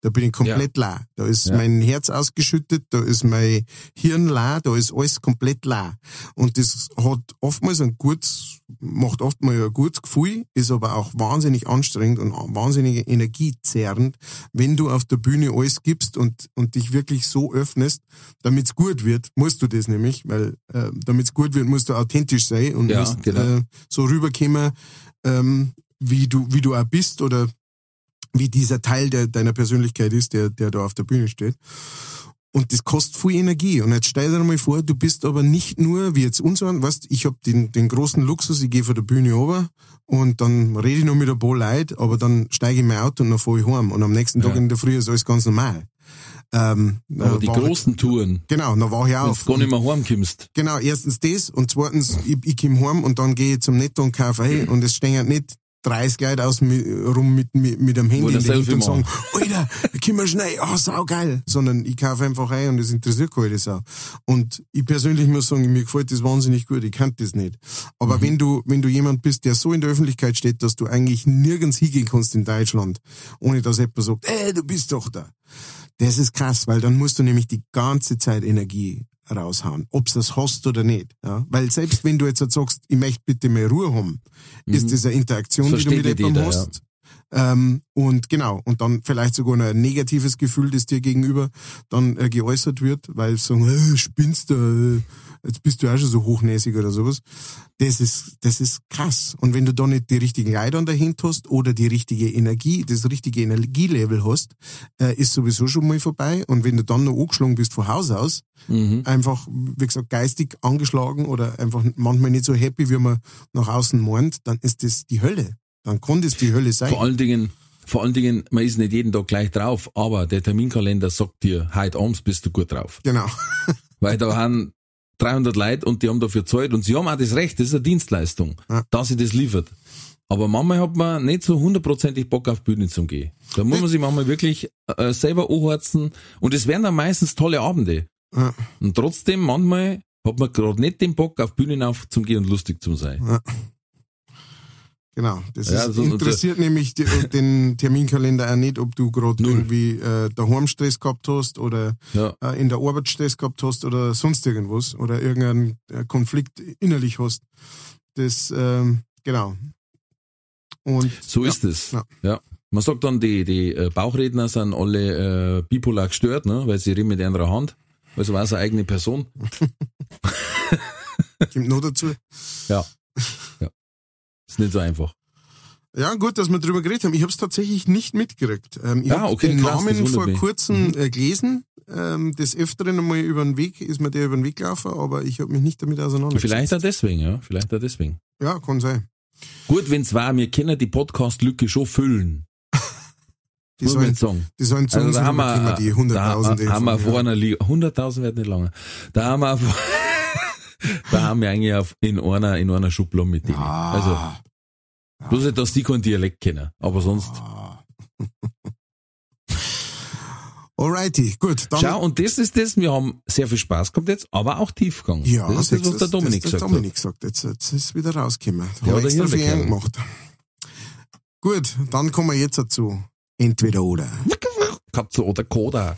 Da bin ich komplett la. Da ist
Ja.
mein Herz ausgeschüttet, da ist mein Hirn la, da ist alles komplett la. Und das hat oftmals ein gutes, macht oftmals ein gutes Gefühl, ist aber auch wahnsinnig anstrengend und wahnsinnig energiezerrend, wenn du auf der Bühne alles gibst und, und dich wirklich so öffnest, damit's gut wird, musst du das nämlich, weil äh, damit's gut wird, musst du authentisch sein und
Ja,
musst
genau.
äh, so rüberkommen, ähm, wie du, wie du auch bist oder wie dieser Teil der, deiner Persönlichkeit ist, der, der da auf der Bühne steht. Und das kostet viel Energie. Und jetzt stell dir mal vor, du bist aber nicht nur, wie jetzt uns weißt, ich hab den, den großen Luxus, ich gehe von der Bühne runter und dann rede ich noch mit ein paar Leuten, aber dann steige ich in mein Auto und dann fahre ich heim. Und am nächsten Tag
Ja.
in der Früh ist alles ganz normal. Ähm,
Aber
äh,
die
war-
großen Touren,
Genau, dann war ich
wenn
auf.
du gar nicht mehr heimkommst.
Genau, erstens das und zweitens, ich, ich komm heim und dann gehe ich zum Netto und kaufe ein und es stehen halt nicht 30 Leute aus rum mit, mit, mit einem Handy
Selfie
und sagen. Alter, komm mal schnell, oh, saugeil. Sondern ich kaufe einfach ein und es interessiert keine Sau. Und ich persönlich muss sagen, mir gefällt das wahnsinnig gut, ich kann das nicht. Aber wenn du, wenn du jemand bist, der so in der Öffentlichkeit steht, dass du eigentlich nirgends hingehen kannst in Deutschland, ohne dass jemand sagt, ey, du bist doch da. Das ist krass, weil dann musst du nämlich die ganze Zeit Energie raushauen, ob's das hast oder nicht. Ja? Weil selbst wenn du jetzt halt sagst, ich möchte bitte mehr Ruhe haben, ist das eine Interaktion, die du
Versteht
mit jemandem hast. Ähm, und genau, und dann vielleicht sogar ein negatives Gefühl, das dir gegenüber dann äh, geäußert wird, weil sie sagen, äh, spinnst du, jetzt bist du auch schon so hochnäsig oder sowas. Das ist, das ist krass. Und wenn du da nicht die richtigen Leute dahinter hast oder die richtige Energie, das richtige Energielevel hast, äh, ist sowieso schon mal vorbei. Und wenn du dann noch angeschlagen bist von Haus aus,
Mhm.
einfach, wie gesagt, geistig angeschlagen oder einfach manchmal nicht so happy, wie man nach außen meint, dann ist das die Hölle. Dann kann das die Hölle sein.
Vor allen Dingen, vor allen Dingen, man ist nicht jeden Tag gleich drauf, aber der Terminkalender sagt dir, heute abends bist du gut drauf.
Genau. <laughs>
Weil da haben 300 Leute und die haben dafür Zeit und sie haben auch das Recht, das ist eine Dienstleistung,
Ja.
dass sie das liefert. Aber manchmal hat man nicht so hundertprozentig Bock auf Bühne zu gehen. Da muss man sich manchmal wirklich äh, selber anhorzen und es werden dann meistens tolle Abende.
Ja.
Und trotzdem, manchmal hat man gerade nicht den Bock, auf Bühnen auf zu gehen und lustig zu sein.
Ja. Genau. Das
Ja,
ist,
so-
interessiert nämlich die, den Terminkalender auch nicht, ob du gerade irgendwie äh, daheim Stress gehabt hast oder
Ja.
äh, in der Arbeit Stress gehabt hast oder sonst irgendwas oder irgendeinen äh, Konflikt innerlich hast. Das, ähm, genau. Und
So
ja,
ist es.
Ja.
Man sagt dann, die, die äh, Bauchredner sind alle äh, bipolar gestört, ne? weil sie reden mit einer Hand. Also war es eine eigene Person. <laughs>
kommt noch dazu.
Ja. ja. Ist nicht so einfach.
Ja, gut, dass wir drüber geredet haben. Ich habe es tatsächlich nicht mitgekriegt. Ähm, ich
Ah,
habe
okay,
den
krass,
Namen vor kurzem äh, gelesen. Ähm, des Öfteren einmal über den Weg, ist mir der über den Weg gelaufen, aber ich habe mich nicht damit auseinandergesetzt.
Vielleicht auch deswegen, ja. Vielleicht auch deswegen.
Ja, kann sein.
Gut, wenn's war, wir können die Podcast-Lücke schon füllen. <laughs>
Die sollen,
sagen.
die sollen zu
Also
uns
da haben wir,
die Hunderttausende.
da haben wir vorne liegen. 100.000 wird nicht lange. Da haben wir, <laughs> da haben wir eigentlich auf, in einer, in einer Schublade mit denen. Also,
Ah,
bloß nicht, dass die keinen Dialekt kennen. Aber sonst.
Alrighty, gut. Dann,
Schau, und das ist das, wir haben sehr viel Spaß gehabt jetzt, aber auch Tiefgang.
ja,
das ist das, was der Dominik
das,
gesagt
das Dominik gesagt. Jetzt, jetzt ist es wieder rausgekommen.
Ja,
Hat
der
extra
Hirnbekerl.
gemacht. Gut, dann kommen wir jetzt dazu. Entweder oder. <laughs>
hat. Katze oder Koda.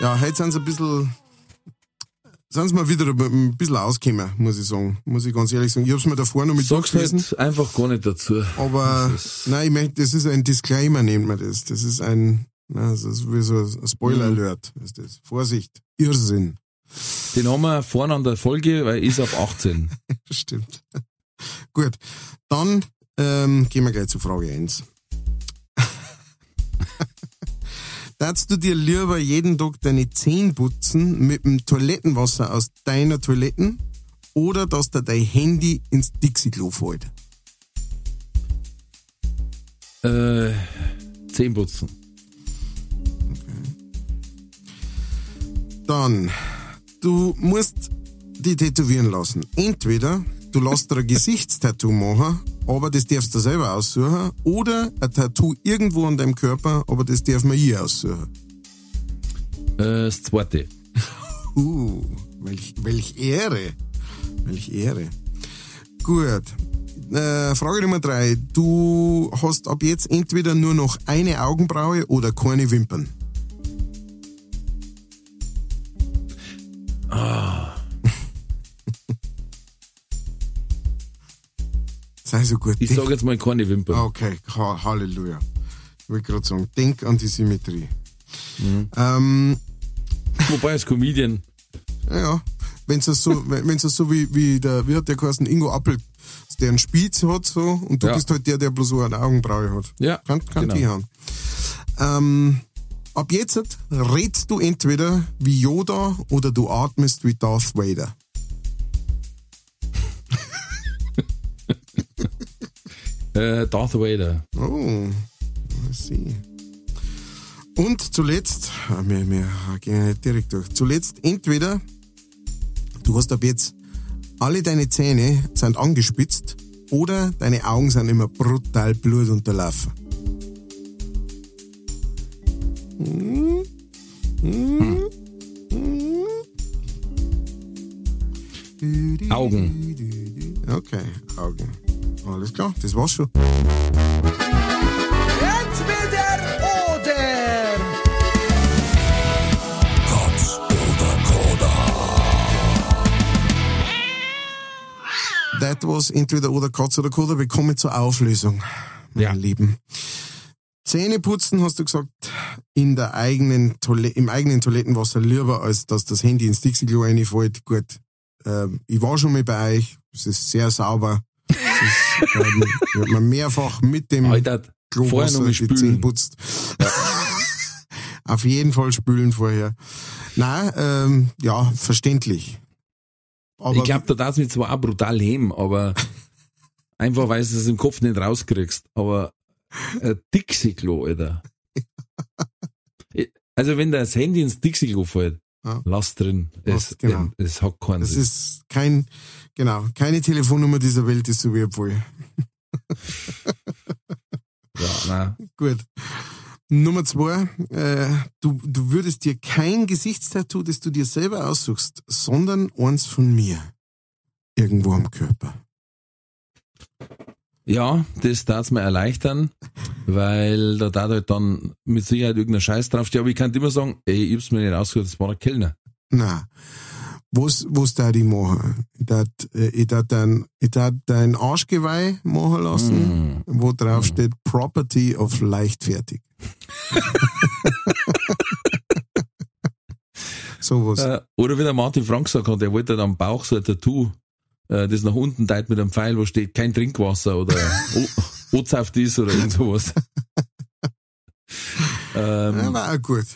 Ja, heute sind sie ein bisschen, sind sie mal wieder ein bisschen ausgekommen, muss ich sagen. Muss ich ganz ehrlich sagen. Ich hab's mir davor noch mit
Sag's halt einfach gar nicht dazu.
Aber nein, ich möchte, das ist ein Disclaimer, nennt man das. Das ist ein, na, das ist wie so ein Spoiler Alert. Ist das. Vorsicht, Irrsinn.
Den haben wir vorne an der Folge, weil ist ab 18. <laughs>
Stimmt. Gut, dann ähm, gehen wir gleich zu Frage 1. Darfst du dir lieber jeden Tag deine Zähne putzen mit dem Toilettenwasser aus deiner Toiletten oder dass dir dein Handy ins Dixie-Klo fällt?
äh, Zehn putzen.
Dann, du musst die tätowieren lassen. Entweder du lässt dir ein Gesichtstattoo machen, aber das darfst du selber aussuchen, oder ein Tattoo irgendwo an deinem Körper, aber das darf man hier aussuchen.
Äh, das zweite.
Uh, welch, welch Ehre. Welch Ehre. Gut. Äh, Frage Nummer drei. Du hast ab jetzt entweder nur noch eine Augenbraue oder keine Wimpern. Sei so gut.
Ich sage jetzt mal keine Wimpern.
Okay, ha Halleluja. Ich wollte gerade sagen, denk an die Symmetrie. Ähm,
Wobei als Comedian,
Ja. Wenn es so, wenn es so wie, wie der, wie hat der geheißen, Ingo Appel, der einen Spitz hat, so, und du
Ja.
bist halt der, der bloß so eine Augenbraue hat.
Ja,
Kann, kann
genau.
die haben. Ähm, ab jetzt redst du entweder wie Yoda oder du atmest wie Darth Vader.
Äh, Darth Vader.
Oh, I see. Und zuletzt, ah, wir, wir gehen ja nicht direkt durch. Zuletzt entweder du hast ab jetzt alle deine Zähne sind angespitzt oder deine Augen sind immer brutal blutunterlaufen.
Augen.
Okay, Augen. Alles klar, das war's schon.
Entweder oder.
That was entweder oder Katz oder Koda. Wir kommen zur Auflösung, meine
Ja.
Lieben. Zähne putzen, hast du gesagt, in der eigenen Toilette, im eigenen Toilettenwasser lieber, als dass das Handy ins Dixie-Klo reinfällt. Gut, ähm, ich war schon mal bei euch. Es ist sehr sauber. Es ist, ähm, hab mir mehrfach mit dem
Alter, vorher noch mal spülen.
putzt. <laughs> Auf jeden Fall spülen vorher. Nein, ähm, ja, verständlich. Aber
ich glaube, da darfst du mich zwar auch brutal heben, aber <laughs> einfach, weil du es im Kopf nicht rauskriegst. Aber ein Dixie-Klo, Alter. <laughs> Also wenn das Handy ins Dixie-Klo fällt,
Ja.
lass drin. Es,
genau.
es hat keinen
Das
Sinn.
ist kein, genau, keine Telefonnummer dieser Welt ist so wertvoll. <laughs>
Ja, nein.
Gut. Nummer zwei, äh, du, du würdest dir kein Gesichtstattoo, das du dir selber aussuchst, sondern eins von mir. Irgendwo am Körper.
Ja, das darf mir erleichtern, weil da darf halt dann mit Sicherheit irgendein Scheiß draufstehen. Aber ich kann immer sagen, ey, ich hab's mir nicht ausgesucht, das war der Kellner.
Na, Was, was da ich machen? Ich tat, äh, ich tat dein, ich tat dein Arschgeweih machen lassen, wo drauf steht Property of leichtfertig. <laughs> Sowas.
Äh, oder wie der Martin Frank gesagt hat, er wollte halt am Bauch so ein Tattoo, äh, das nach unten teilt mit einem Pfeil, wo steht kein Trinkwasser oder <laughs> O- Ozaft ist oder irgend sowas. <laughs> ähm,
Ja, war auch gut.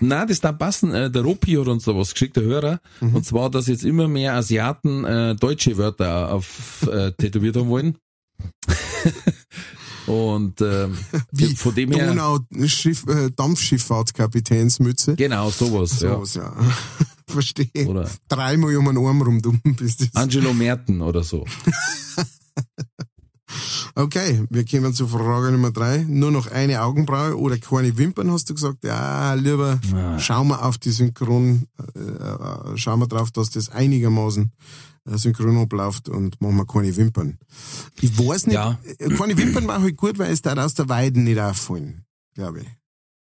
Nein, das da passen. Äh, der Ropi hat uns da was geschickt, der Hörer. Und zwar, dass jetzt immer mehr Asiaten äh, deutsche Wörter auf äh, tätowiert haben wollen. <laughs> Und ähm,
Wie
von dem her,
Donau Schiff, äh, Dampfschifffahrtskapitänsmütze.
genau, sowas. ja.
Sowas, ja. <laughs> Verstehe.
Oder
Dreimal um den Arm rumdumm bis das.
Angelo Merten oder so. <laughs>
Okay, wir kommen zur Frage Nummer drei. Nur noch eine Augenbraue oder keine Wimpern, hast du gesagt? Ja, lieber
Ah.
schauen wir auf die Synchron, äh, äh, schauen wir drauf, dass das einigermaßen äh, synchron abläuft und machen wir keine Wimpern. Ich weiß nicht,
Ja.
äh, keine Wimpern war halt gut, weil es da aus der Weiden nicht auffallen, glaube ich.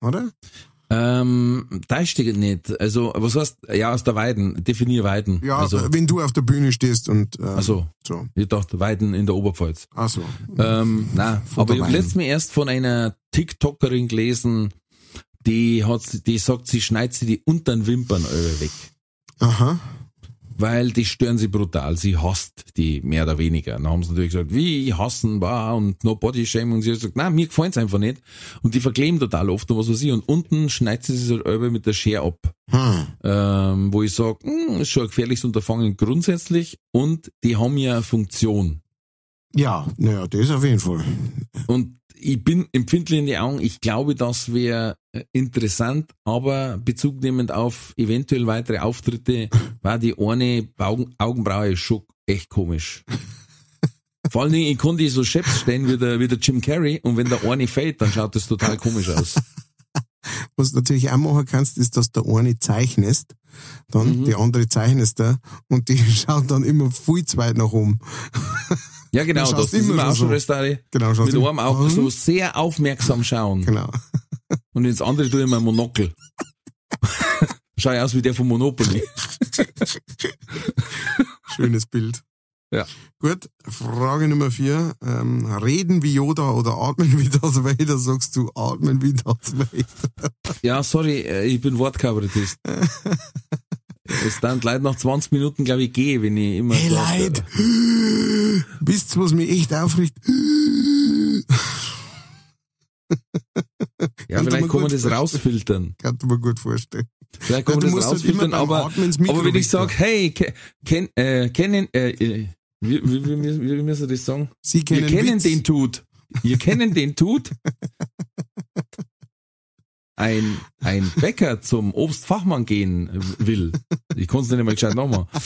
Oder?
Ähm, da steht nicht. Also, was heißt, ja, aus der Weiden. Definier Weiden.
Ja,
also,
wenn du auf der Bühne stehst und äh,
also,
so.
ich dachte, Weiden in der Oberpfalz.
Ach so.
Ähm, nein,
Von
aber ich habe letztens erst von einer TikTokerin gelesen, die hat, die sagt, sie schneidet sie die unteren Wimpern weg.
Aha.
Weil die stören sie brutal. Sie hasst die mehr oder weniger. Dann haben sie natürlich gesagt, wie hassen, bah, und no body shame. Und sie hat gesagt, nein, mir gefallen einfach nicht. Und die verkleben total oft und was weiß ich. Und unten schneidet sie sich halt mit der Schere ab.
Hm.
Ähm, wo ich sage, ist schon ein gefährliches Unterfangen grundsätzlich. Und die haben ja eine Funktion.
Ja, naja, das auf jeden Fall.
Und ich bin empfindlich in die Augen. Ich glaube, das wäre äh, interessant, aber bezugnehmend auf eventuell weitere Auftritte <laughs> war die eine Augen Augenbraue schon echt komisch. <laughs> Vor allen Dingen, ich konnte die so scheps stellen wie der, wie der Jim Carrey und wenn der eine fällt, dann schaut das total komisch aus. <laughs>
Was du natürlich auch machen kannst, ist, dass der eine zeichnest, dann
Mhm.
die andere zeichnest da und die schaut dann immer viel zu weit nach oben.
Ja, genau, das
schaust
ist
immer
auch
so.
schon Restaurant.
Genau, schaust
Mit
immer-
einem Auge
Mhm.
so sehr aufmerksam schauen.
Genau. <laughs>
Und ins andere tue ich mir Monokel. <laughs> Schau ich aus wie der von Monopoly. <laughs>
Schönes Bild.
Ja.
Gut, Frage Nummer vier. Ähm, reden wie Yoda oder atmen wie Darth Vader? Sagst du atmen wie Darth Vader?
Ja, sorry, äh, ich bin Wortkabarettist. Es dann leider nach 20 Minuten, glaube ich, gehe, wenn ich immer.
Hey
sag,
Leute, wisst ihr, was mich echt aufregt? <laughs>
Ja, vielleicht
man
kann man das rausfiltern.
Kann ich mir gut vorstellen.
Vielleicht kann
Ja,
man das
halt
rausfiltern, aber, aber wenn ich sage, hey, ke- ken, äh, kennen, äh, äh, wie, wie, wie, wie, wie müssen wir das sagen?
Sie
Wir
kennen,
kennen
Witz.
den Tut. Wir kennen den Tut. <laughs> Ein, ein Bäcker zum Obstfachmann gehen will. Ich konnte es nicht mal gescheit nochmal. <laughs>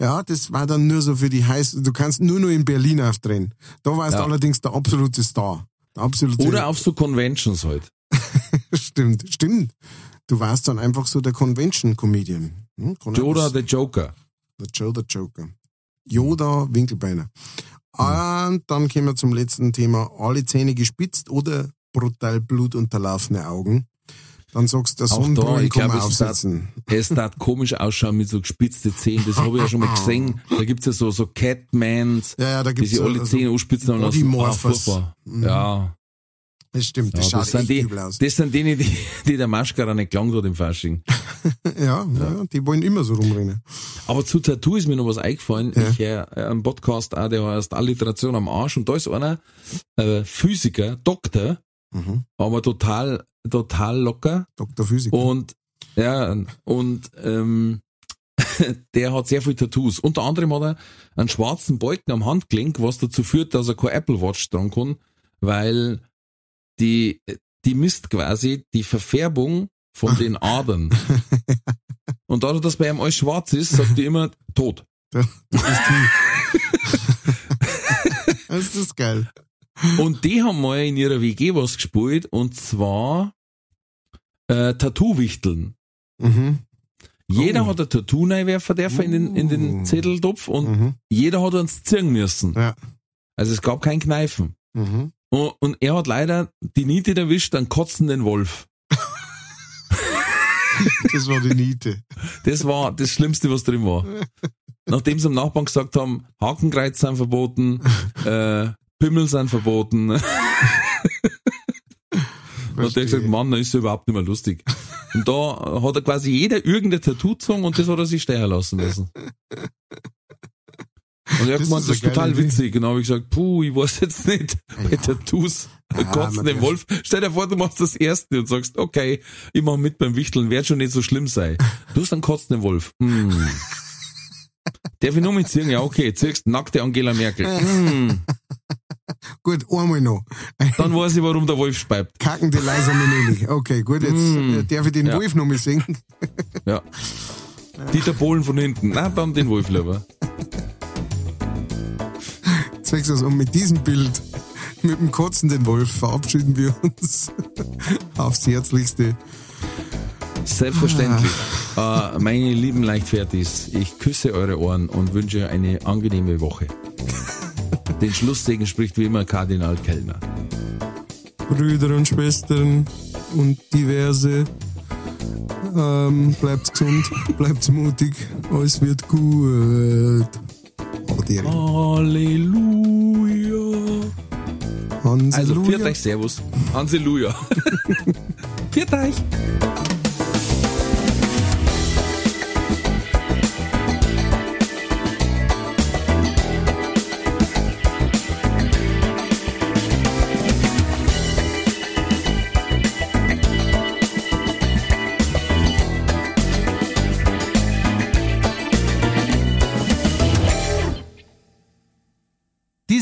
Ja, das war dann nur so für die heiß. Du kannst nur noch in Berlin aufdrehen. Da warst
Ja.
du allerdings der absolute Star. Der absolute.
Oder auf so Conventions halt. <laughs>
stimmt, stimmt. Du warst dann einfach so der Convention Comedian. Hm? Was-
der Joker.
Der Joe, der Joker. Yoda, Winkelbeiner. Und dann kommen wir zum letzten Thema. Alle Zähne gespitzt oder brutal blutunterlaufene Augen. Dann sagst du, der
Auch da, ich
kann
glaub, es
aufsetzen.
Es darf komisch ausschauen mit so gespitzte Zähnen. Das habe ich ja schon mal gesehen. Da gibt's ja so, so Catmans,
Ja, ja, da
die
gibt's
sich
so-
alle
so-
Zähne anspitzen und lassen. Furchtbar.
Mhm.
Ja,
Das stimmt,
ja
das schaut
das, sind
echt
die,
übel aus.
das sind die, die, die der Maschkara nicht gelangt hat im Fasching. <laughs>
Ja, ja, die wollen immer so rumrennen.
Aber zu Tattoo ist mir noch was eingefallen.
Ja.
Ich höre äh, einen Podcast auch, der heißt Alliteration am Arsch und da ist einer äh, Physiker, Doktor,
Mhm.
aber total, total locker
Dr. Physik.
und ja, und ähm, <laughs> der hat sehr viele Tattoos. Unter anderem hat er einen schwarzen Balken am Handgelenk, was dazu führt, dass er kein Apple Watch dran kann, weil die, die misst quasi die Verfärbung von den <laughs> Adern. Und dadurch, dass bei ihm alles schwarz ist, sagt die immer tot. <laughs>
Das ist das ist geil.
Und die haben mal in ihrer WG was gespielt und zwar äh, Tattoo-Wichteln.
Mhm.
Jeder
Oh.
hat ein Tattoo reinwerfen dürfen in den, in den
Uh.
Zetteltopf und
Mhm.
jeder hat uns ziehen müssen.
Ja.
Also es gab kein Kneifen.
Mhm.
Und, und er hat leider die Niete erwischt, einen kotzenden Wolf. <laughs>
Das war die Niete.
Das war das Schlimmste, was drin war. <laughs> Nachdem sie am Nachbarn gesagt haben, Hakenkreuz sind verboten, äh, Pimmel sind verboten. <laughs> hat er gesagt, Mann, dann ist ja überhaupt nicht mehr lustig. Und da hat er quasi jeder irgendein Tattoo gezogen und das hat er sich steuern lassen müssen. Und er hat gemeint, das ist total
Idee.
witzig. Und dann habe ich gesagt, puh, ich weiß jetzt nicht, bei Tattoos,
Ja,
kotzen
man
den Wolf. Stell dir vor, du machst das erste und sagst, okay, ich mach mit beim Wichteln, wird schon nicht so schlimm sein. Du hast einen kotzenden Wolf. Hm. <laughs> Darf ich nur mitziehen? Ja, okay, ziehst nackte Angela Merkel. Hm.
Gut, einmal noch.
Dann weiß ich, warum der Wolf speibt.
Kackende Leisa Minelli. Okay, gut, jetzt
Mm.
äh, darf ich den
Ja.
Wolf noch mal singen.
Ja. Dieter Bohlen von hinten. Na, dann den Wolf lieber.
Zwecks und mit diesem Bild, mit dem kotzenden Wolf, verabschieden wir uns aufs Herzlichste.
Selbstverständlich. Äh, meine lieben Leichtfertis, ich küsse eure Ohren und wünsche eine angenehme Woche. <laughs> Den Schlusssegen spricht wie immer Kardinal Kellner.
Brüder und Schwestern und diverse. Ähm, bleibt gesund, <laughs> bleibt mutig, alles wird gut.
Halleluja. Also,
Halleluja.
viert euch, Servus. Halleluja. viert <laughs> euch.